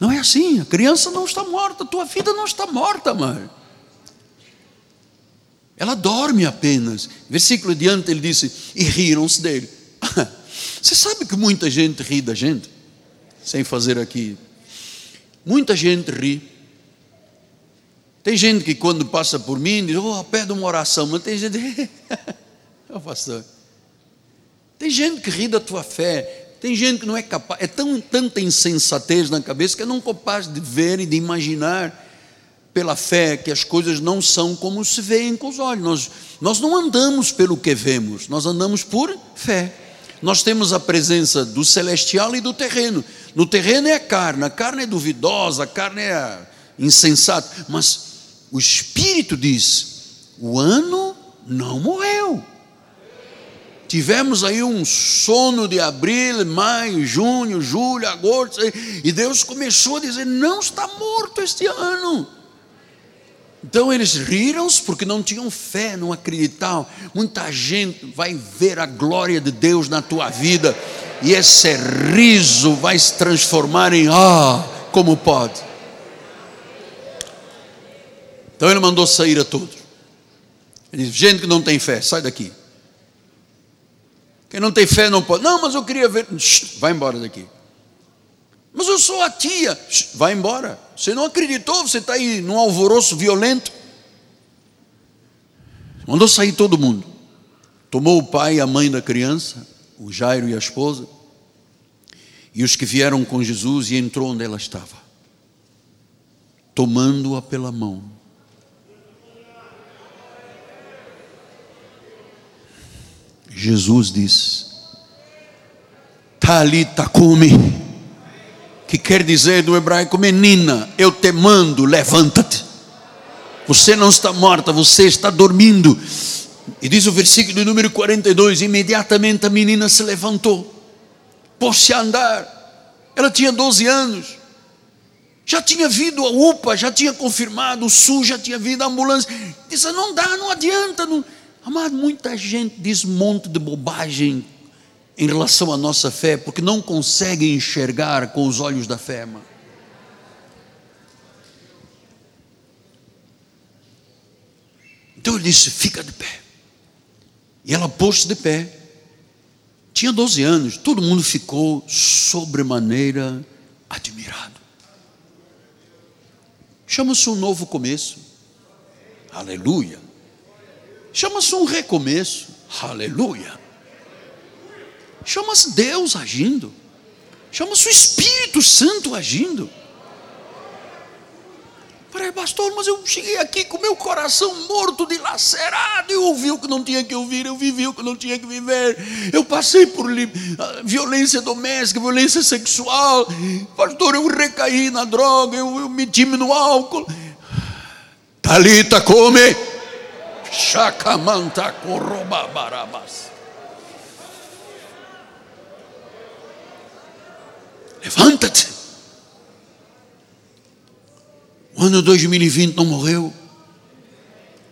Não é assim, a criança não está morta, a tua vida não está morta, mãe. Ela dorme apenas. Versículo adiante ele disse: e riram-se dele. [LAUGHS] Você sabe que muita gente ri da gente? Sem fazer aqui Muita gente ri. Tem gente que quando passa por mim diz, oh, pede uma oração, mas tem gente, [LAUGHS] oh, pastor, tem gente que ri da tua fé, tem gente que não é capaz, é tão, tanta insensatez na cabeça que é não capaz de ver e de imaginar pela fé que as coisas não são como se veem com os olhos. Nós, nós não andamos pelo que vemos, nós andamos por fé. Nós temos a presença do celestial e do terreno. No terreno é a carne, a carne é duvidosa, a carne é insensata, mas o Espírito diz: o ano não morreu. Tivemos aí um sono de abril, maio, junho, julho, agosto, e Deus começou a dizer: não está morto este ano. Então eles riram-se porque não tinham fé, não acreditavam. Muita gente vai ver a glória de Deus na tua vida e esse riso vai se transformar em ah, como pode. Então ele mandou sair a todos. Ele disse: gente que não tem fé, sai daqui. Quem não tem fé não pode. Não, mas eu queria ver. Shhh, vai embora daqui. Mas eu sou a tia. Shhh, vai embora. Você não acreditou, você está aí num alvoroço violento. Mandou sair todo mundo. Tomou o pai e a mãe da criança, o Jairo e a esposa, e os que vieram com Jesus e entrou onde ela estava, tomando-a pela mão. Jesus disse: Talita come, que quer dizer do hebraico, menina, eu te mando, levanta-te. Você não está morta, você está dormindo. E diz o versículo número 42: imediatamente a menina se levantou, pôs-se a andar. Ela tinha 12 anos. Já tinha vindo a UPA, já tinha confirmado, o SUS já tinha vindo a ambulância. Disse: não dá, não adianta. Não. Amado, muita gente diz um monte de bobagem em relação à nossa fé, porque não consegue enxergar com os olhos da fé, mano. Então ele disse: fica de pé. E ela pôs-se de pé. Tinha 12 anos, todo mundo ficou sobremaneira admirado. Chama-se um novo começo. Aleluia. Chama-se um recomeço. Aleluia. Chama-se Deus agindo. Chama-se o Espírito Santo agindo. Falei, pastor, mas eu cheguei aqui com meu coração morto, dilacerado. Eu ouvi o que não tinha que ouvir, eu vivi o que não tinha que viver. Eu passei por ah, violência doméstica, violência sexual. Pastor, eu recaí na droga, eu, eu meti-me no álcool. Talita come. Chacamanta corrobabarabas. Levanta-te. O ano 2020 não morreu.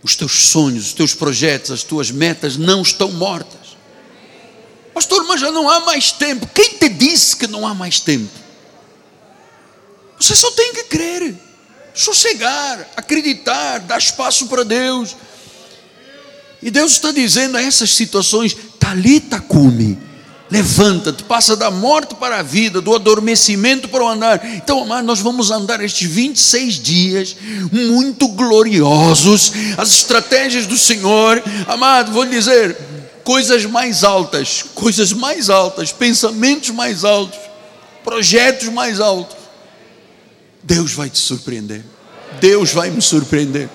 Os teus sonhos, os teus projetos, as tuas metas não estão mortas. Pastor, mas já não há mais tempo. Quem te disse que não há mais tempo? Você só tem que crer, sossegar, acreditar, dar espaço para Deus. E Deus está dizendo a essas situações: Talita cume Levanta-te, passa da morte para a vida, do adormecimento para o andar. Então, amado, nós vamos andar estes 26 dias muito gloriosos. As estratégias do Senhor, amado, vou lhe dizer, coisas mais altas, coisas mais altas, pensamentos mais altos, projetos mais altos. Deus vai te surpreender. Deus vai me surpreender.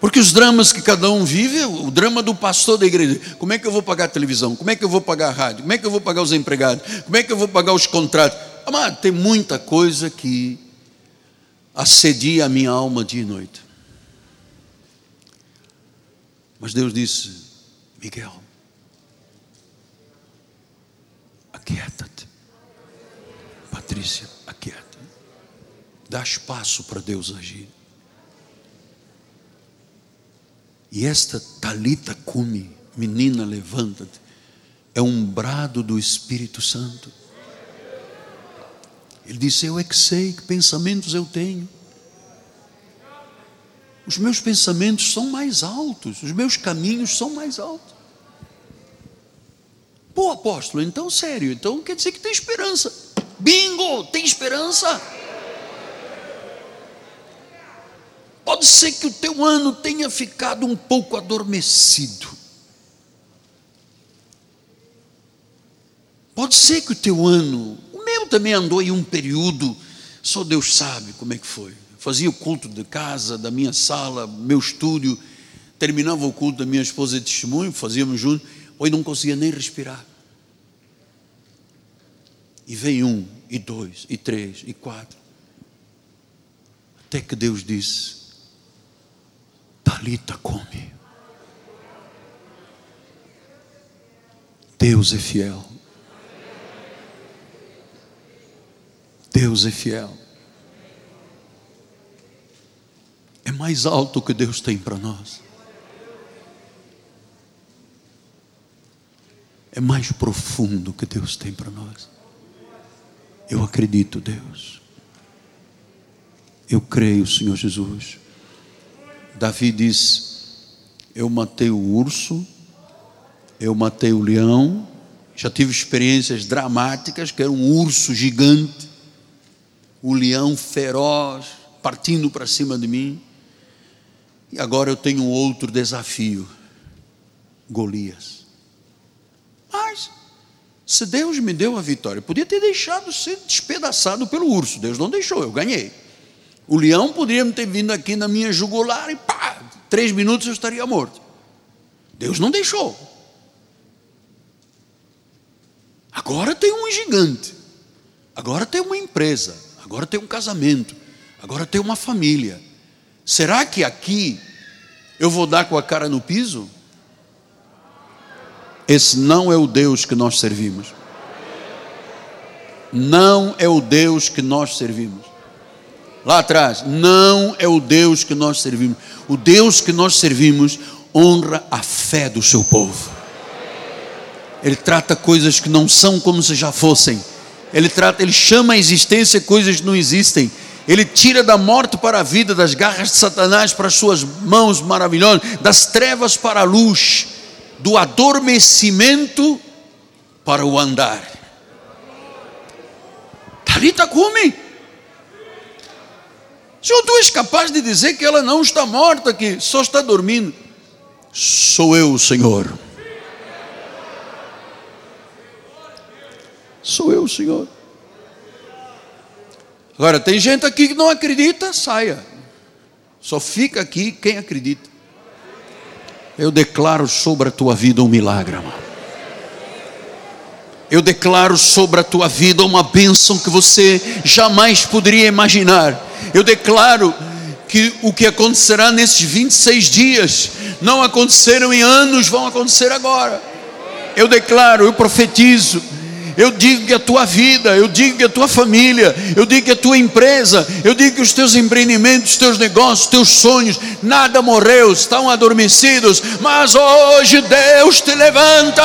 Porque os dramas que cada um vive, o drama do pastor da igreja, como é que eu vou pagar a televisão? Como é que eu vou pagar a rádio? Como é que eu vou pagar os empregados? Como é que eu vou pagar os contratos? Amado, tem muita coisa que assedia a minha alma dia e noite. Mas Deus disse: Miguel, aquieta-te. Patrícia, aquieta. Dá espaço para Deus agir. E esta talita cume, menina, levanta-te, é um brado do Espírito Santo. Ele disse: Eu é que sei que pensamentos eu tenho. Os meus pensamentos são mais altos, os meus caminhos são mais altos. Pô, apóstolo, então sério, então quer dizer que tem esperança. Bingo, tem esperança. Pode ser que o teu ano tenha ficado um pouco adormecido. Pode ser que o teu ano, o meu também andou em um período, só Deus sabe como é que foi. Fazia o culto de casa, da minha sala, meu estúdio, terminava o culto da minha esposa de testemunho, fazíamos juntos, hoje não conseguia nem respirar. E vem um, e dois, e três, e quatro. Até que Deus disse: Talita come. Deus é fiel. Deus é fiel. É mais alto que Deus tem para nós. É mais profundo que Deus tem para nós. Eu acredito, Deus. Eu creio, Senhor Jesus. Davi diz: Eu matei o urso, eu matei o leão, já tive experiências dramáticas, que era um urso gigante, o leão feroz, partindo para cima de mim. E agora eu tenho um outro desafio: Golias. Mas, se Deus me deu a vitória, podia ter deixado ser despedaçado pelo urso, Deus não deixou, eu ganhei. O leão poderia ter vindo aqui na minha jugular e pá, três minutos eu estaria morto. Deus não deixou. Agora tem um gigante, agora tem uma empresa, agora tem um casamento, agora tem uma família. Será que aqui eu vou dar com a cara no piso? Esse não é o Deus que nós servimos. Não é o Deus que nós servimos lá atrás, não é o Deus que nós servimos. O Deus que nós servimos honra a fé do seu povo. Ele trata coisas que não são como se já fossem. Ele trata, ele chama a existência coisas que não existem. Ele tira da morte para a vida, das garras de Satanás para as suas mãos maravilhosas, das trevas para a luz, do adormecimento para o andar. Talita come. Senhor, tu és capaz de dizer que ela não está morta, que só está dormindo. Sou eu, Senhor. Sou eu, Senhor. Agora, tem gente aqui que não acredita, saia. Só fica aqui quem acredita. Eu declaro sobre a tua vida um milagre, amado. Eu declaro sobre a tua vida uma bênção que você jamais poderia imaginar eu declaro que o que acontecerá nesses 26 dias não aconteceram em anos, vão acontecer agora. Eu declaro, eu profetizo. Eu digo que a tua vida, eu digo que a tua família, eu digo que a tua empresa, eu digo que os teus empreendimentos, os teus negócios, os teus sonhos, nada morreu, estão adormecidos, mas hoje Deus te levanta.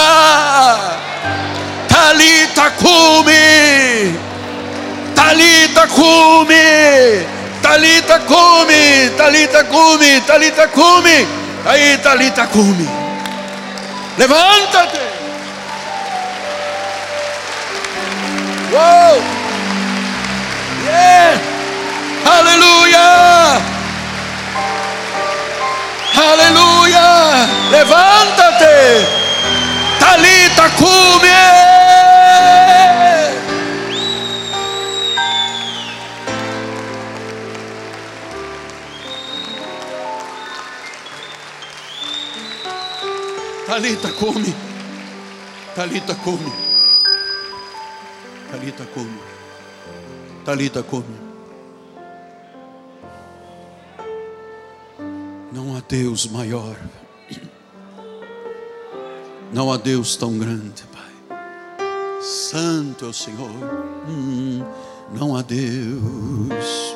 Talita cume, Talita cume. Talita come, Talita come, Talita come. Aí, Talita come. Levanta-te. Uou! Yeah! Aleluia! Aleluia! Levanta-te. Talita come. Talita come. Talita come. Talita come. Talita come. Não há Deus maior. Não há Deus tão grande, Pai. Santo é o Senhor. Hum, não há Deus,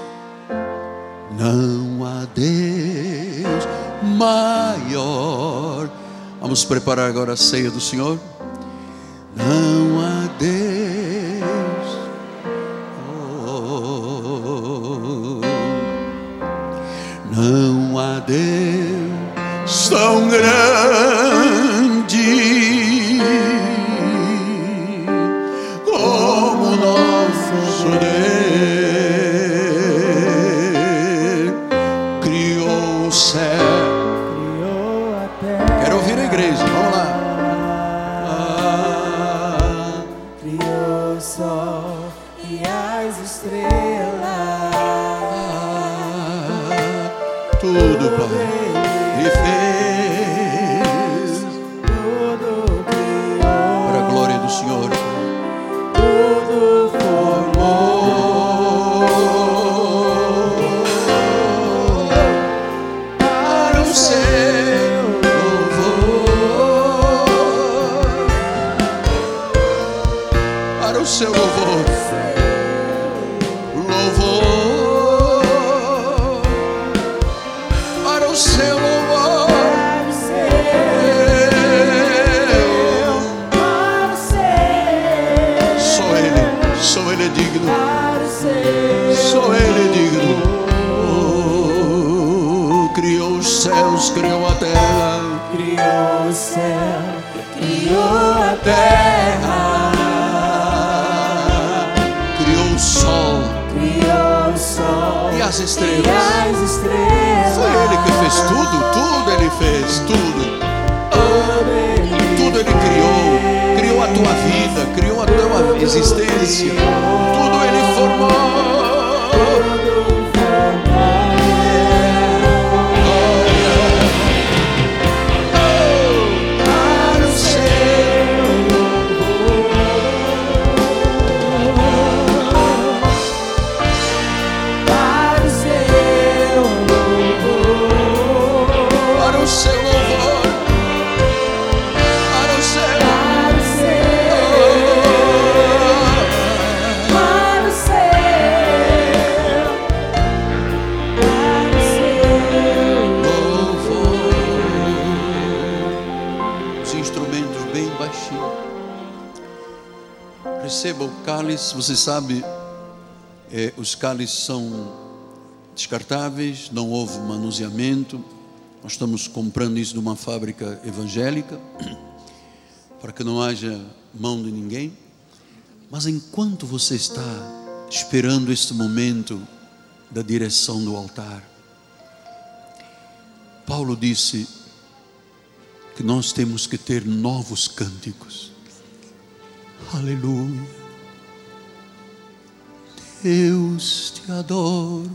não há Deus maior. Vamos preparar agora a ceia do Senhor. Não há Deus. Oh, não há Deus tão grande os cálices são descartáveis, não houve manuseamento. Nós estamos comprando isso de uma fábrica evangélica, para que não haja mão de ninguém. Mas enquanto você está esperando este momento da direção do altar, Paulo disse que nós temos que ter novos cânticos. Aleluia. Deus te adoro.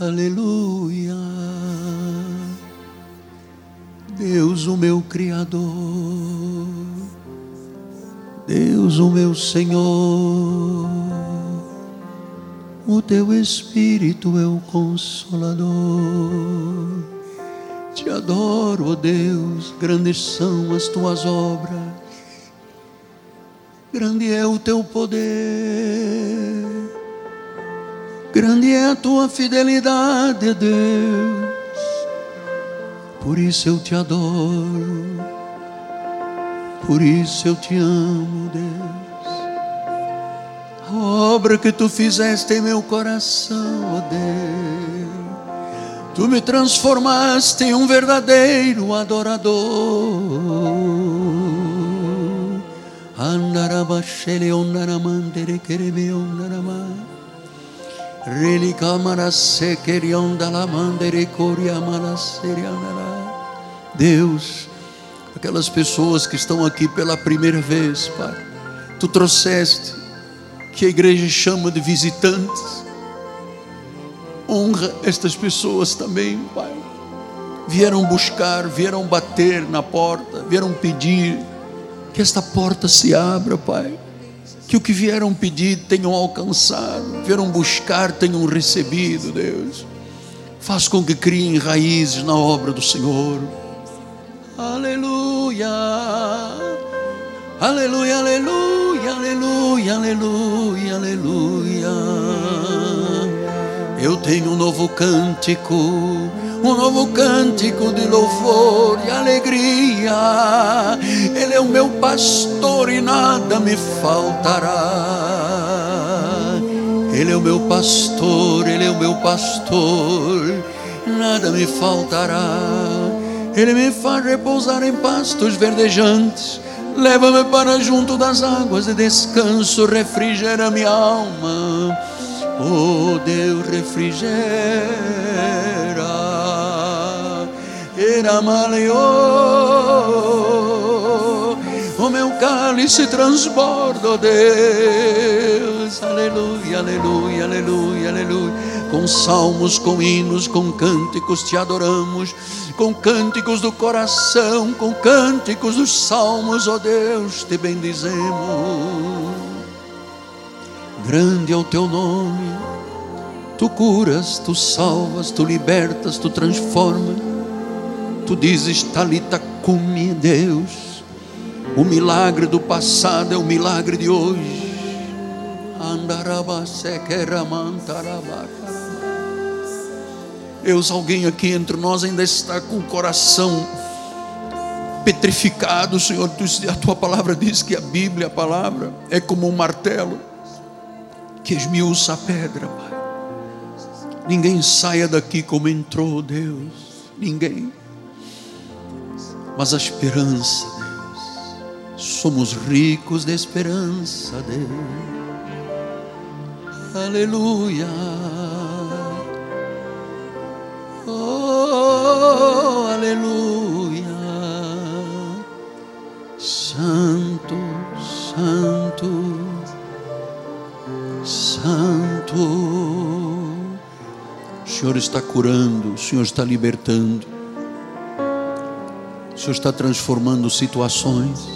Aleluia. Deus, o meu Criador. Deus, o meu Senhor. O teu Espírito é o consolador. Te adoro, ó Deus, grandes são as tuas obras, grande é o teu poder, grande é a tua fidelidade, Deus. Por isso eu te adoro, por isso eu te amo, Deus. A obra que tu fizeste em meu coração, ó Deus. Tu me transformaste em um verdadeiro adorador. Andarabashele ondaramandere kerebe ondarama. Relikamara sekeri ondalamandere koriamara serianara. Deus, aquelas pessoas que estão aqui pela primeira vez, Pai, Tu trouxeste que a igreja chama de visitantes. Honra estas pessoas também, Pai. Vieram buscar, vieram bater na porta, vieram pedir que esta porta se abra, Pai. Que o que vieram pedir tenham alcançado, vieram buscar, tenham recebido, Deus. Faz com que criem raízes na obra do Senhor. Aleluia. Aleluia, aleluia, aleluia, aleluia, aleluia. Eu tenho um novo cântico, um novo cântico de louvor e alegria. Ele é o meu pastor e nada me faltará. Ele é o meu pastor, ele é o meu pastor, nada me faltará. Ele me faz repousar em pastos verdejantes. Leva-me para junto das águas de descanso, refrigera minha alma. Oh Deus, refrigera. Era maleou. O meu cálice transborda, oh Deus. Aleluia, aleluia, aleluia, aleluia. Com salmos, com hinos, com cânticos te adoramos. Com cânticos do coração, com cânticos dos salmos, ó oh Deus, te bendizemos. Grande é o teu nome, tu curas, tu salvas, tu libertas, tu transformas. Tu dizes, Talita cumi, Deus. O milagre do passado é o milagre de hoje. Deus, alguém aqui entre nós ainda está com o coração petrificado, Senhor. A tua palavra diz que a Bíblia, a palavra, é como um martelo que esmiuça a pedra, Pai. Ninguém saia daqui como entrou, Deus. Ninguém. Mas a esperança, Deus. Somos ricos de esperança, Deus. Aleluia. Oh, aleluia. Santo, Santo, Santo. O Senhor está curando, o Senhor está libertando, o Senhor está transformando situações.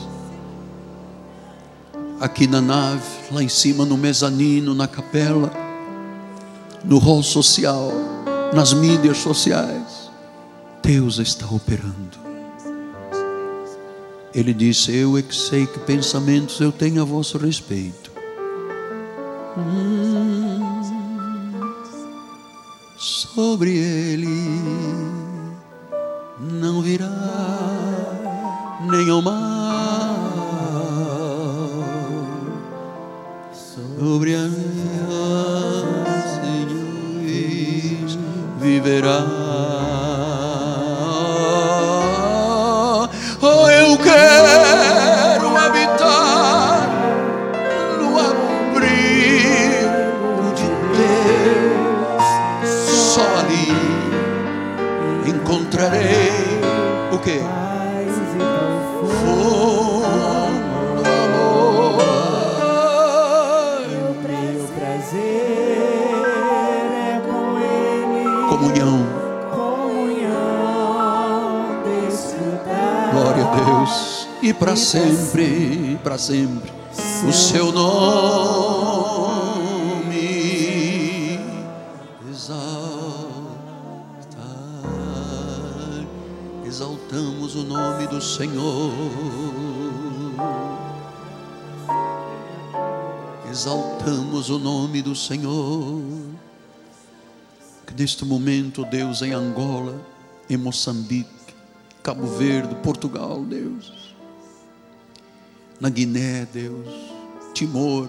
Aqui na nave, lá em cima no mezanino, na capela, no hall social, nas mídias sociais, Deus está operando. Ele disse: Eu é que sei que pensamentos eu tenho a vosso respeito. Hum, sobre ele não virá nenhum mal. Sobre a minha Senhor viverá. Para sempre, para sempre, o seu nome exaltar. Exaltamos o nome do Senhor. Exaltamos o nome do Senhor. Que neste momento, Deus, em Angola, em Moçambique, Cabo Verde, Portugal, Deus. Na Guiné, Deus. Timor,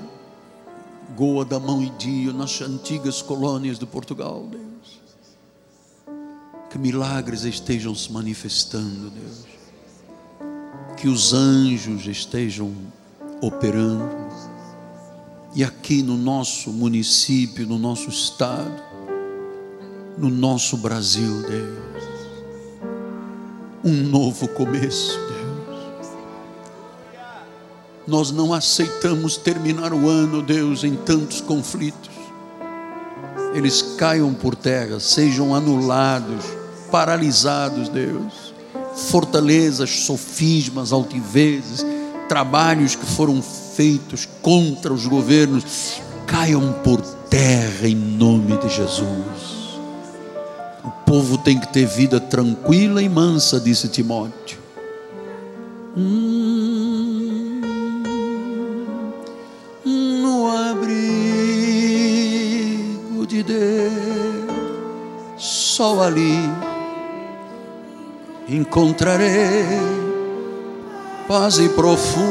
Goa da Mão e Dio, nas antigas colônias de Portugal, Deus. Que milagres estejam se manifestando, Deus. Que os anjos estejam operando. E aqui no nosso município, no nosso estado, no nosso Brasil, Deus. Um novo começo. Nós não aceitamos terminar o ano, Deus, em tantos conflitos. Eles caiam por terra, sejam anulados, paralisados, Deus. Fortalezas, sofismas, altivezes, trabalhos que foram feitos contra os governos, caiam por terra em nome de Jesus. O povo tem que ter vida tranquila e mansa, disse Timóteo. Hum. Só ali encontrarei paz e profundo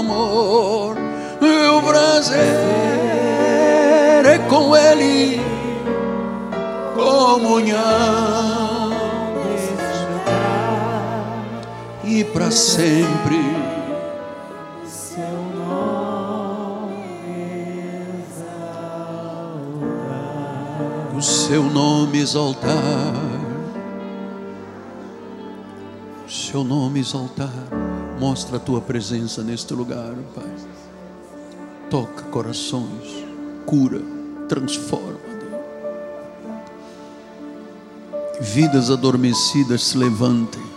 amor. Meu prazer é com Ele, comunhão e para sempre. Seu nome exaltar, seu nome exaltar, mostra a tua presença neste lugar, Pai. Toca corações, cura, transforma, Deus. Vidas adormecidas se levantem.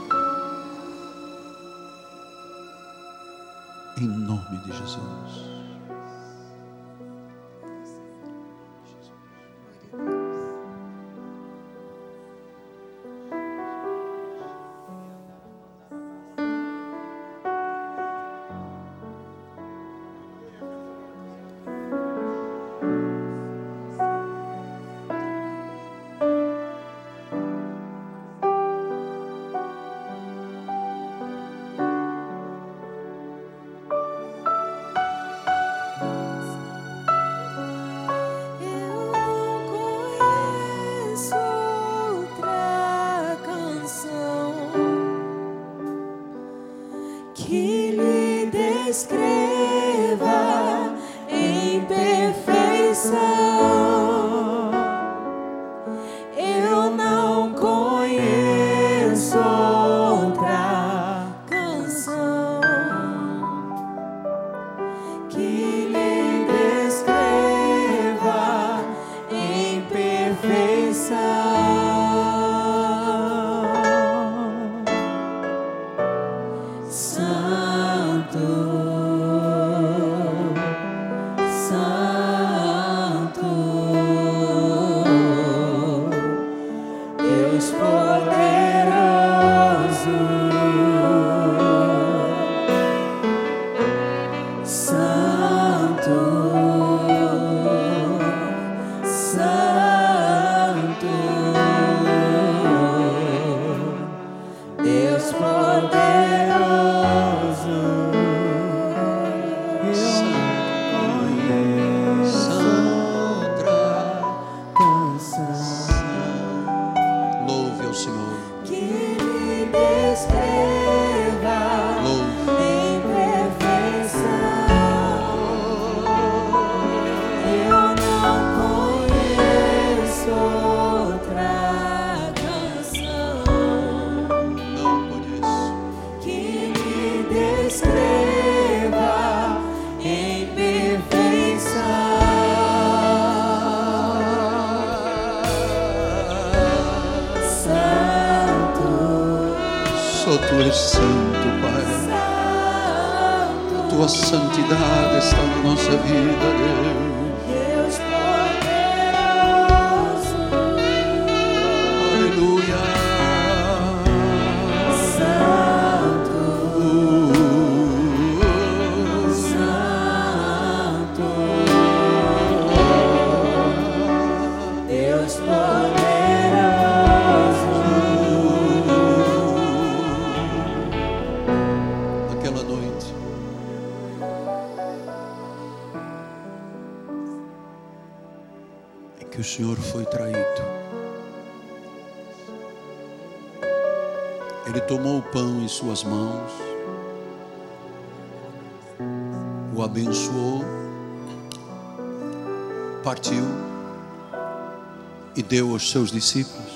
Deu aos seus discípulos.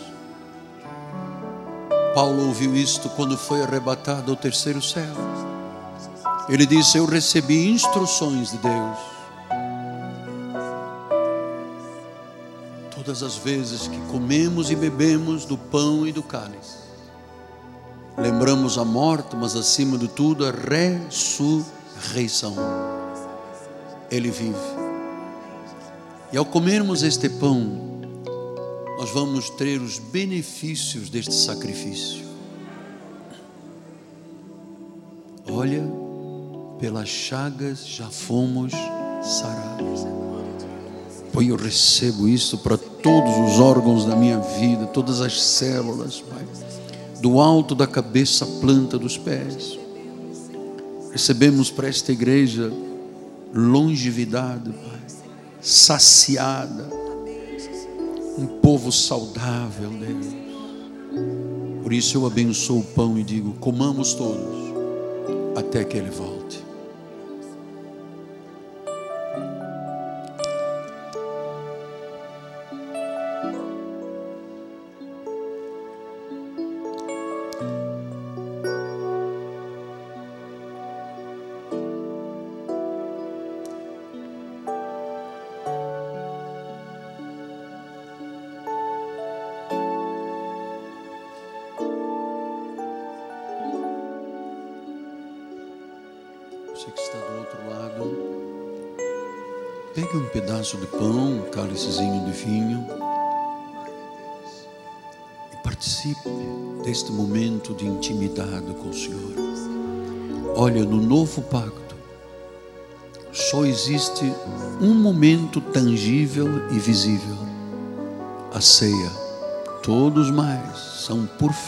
Paulo ouviu isto quando foi arrebatado ao terceiro céu. Ele disse: Eu recebi instruções de Deus. Todas as vezes que comemos e bebemos do pão e do cálice, lembramos a morte, mas acima de tudo a ressurreição. Ele vive. E ao comermos este pão, nós vamos ter os benefícios deste sacrifício. Olha, pelas chagas já fomos sarados. Pai, eu recebo isso para todos os órgãos da minha vida, todas as células, Pai, do alto da cabeça planta dos pés. Recebemos para esta igreja longevidade, Pai, saciada, um povo saudável, Deus. Por isso eu abençoo o pão e digo: comamos todos até que Ele volte.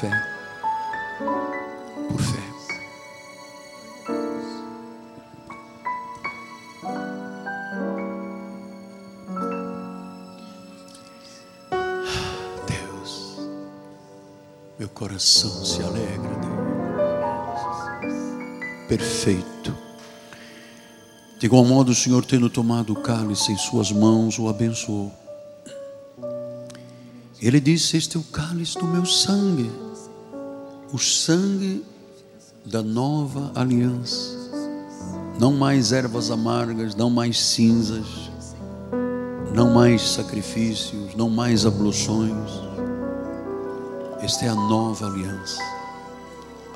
Fé. Por fé. Deus, meu coração se alegra, Deus. Perfeito. De igual modo, o Senhor, tendo tomado o cálice em Suas mãos, o abençoou. Ele disse: Este é o cálice do meu sangue, o sangue da nova aliança. Não mais ervas amargas, não mais cinzas, não mais sacrifícios, não mais abluções. Esta é a nova aliança.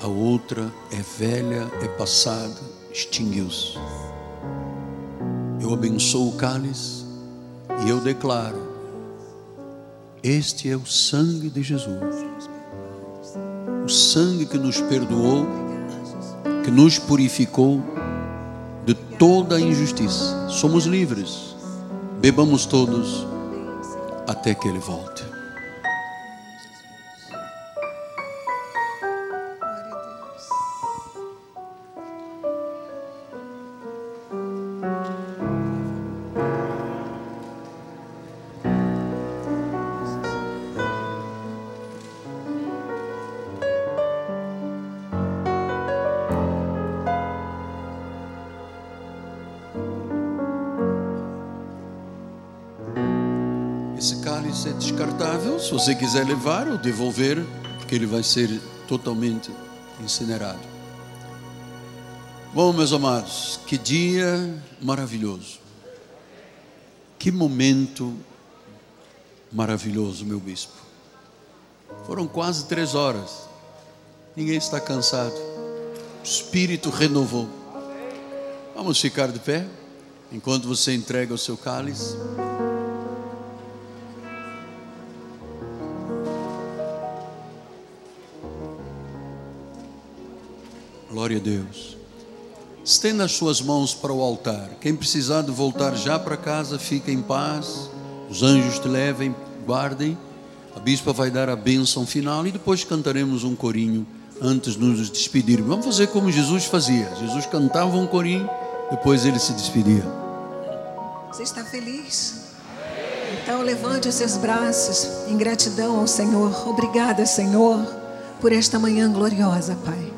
A outra é velha, é passada, extinguiu-se. Eu abençoo o cálice e eu declaro: Este é o sangue de Jesus. O sangue que nos perdoou, que nos purificou de toda a injustiça. Somos livres. Bebamos todos até que Ele volte. É descartável, se você quiser levar ou devolver, porque ele vai ser totalmente incinerado. Bom, meus amados, que dia maravilhoso. Que momento maravilhoso, meu bispo. Foram quase três horas. Ninguém está cansado. O Espírito renovou. Vamos ficar de pé enquanto você entrega o seu cálice. Glória a Deus. Estenda as suas mãos para o altar. Quem precisar de voltar já para casa, fica em paz. Os anjos te levem, guardem. A bispa vai dar a bênção final e depois cantaremos um corinho antes de nos despedir. Vamos fazer como Jesus fazia. Jesus cantava um corinho, depois ele se despedia. Você está feliz? Então levante os seus braços em gratidão ao Senhor. Obrigada, Senhor, por esta manhã gloriosa, Pai.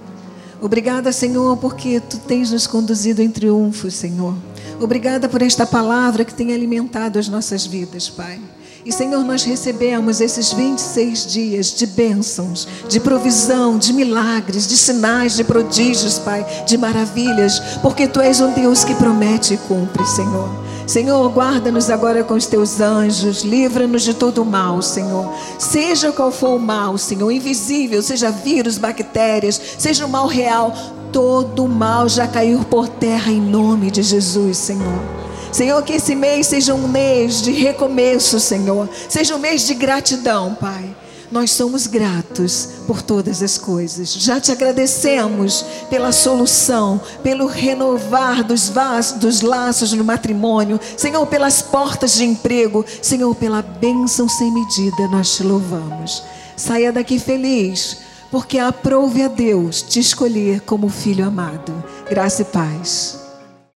Obrigada, Senhor, porque tu tens nos conduzido em triunfo, Senhor. Obrigada por esta palavra que tem alimentado as nossas vidas, Pai. E, Senhor, nós recebemos esses 26 dias de bênçãos, de provisão, de milagres, de sinais, de prodígios, Pai, de maravilhas, porque Tu és um Deus que promete e cumpre, Senhor. Senhor, guarda-nos agora com os teus anjos, livra-nos de todo o mal, Senhor. Seja qual for o mal, Senhor, invisível, seja vírus, bactérias, seja o mal real, todo o mal já caiu por terra em nome de Jesus, Senhor. Senhor, que esse mês seja um mês de recomeço, Senhor. Seja um mês de gratidão, Pai. Nós somos gratos por todas as coisas. Já te agradecemos pela solução, pelo renovar dos, vasos, dos laços no matrimônio, Senhor, pelas portas de emprego, Senhor, pela bênção sem medida. Nós te louvamos. Saia daqui feliz, porque aprove a Deus te escolher como filho amado. Graça e paz.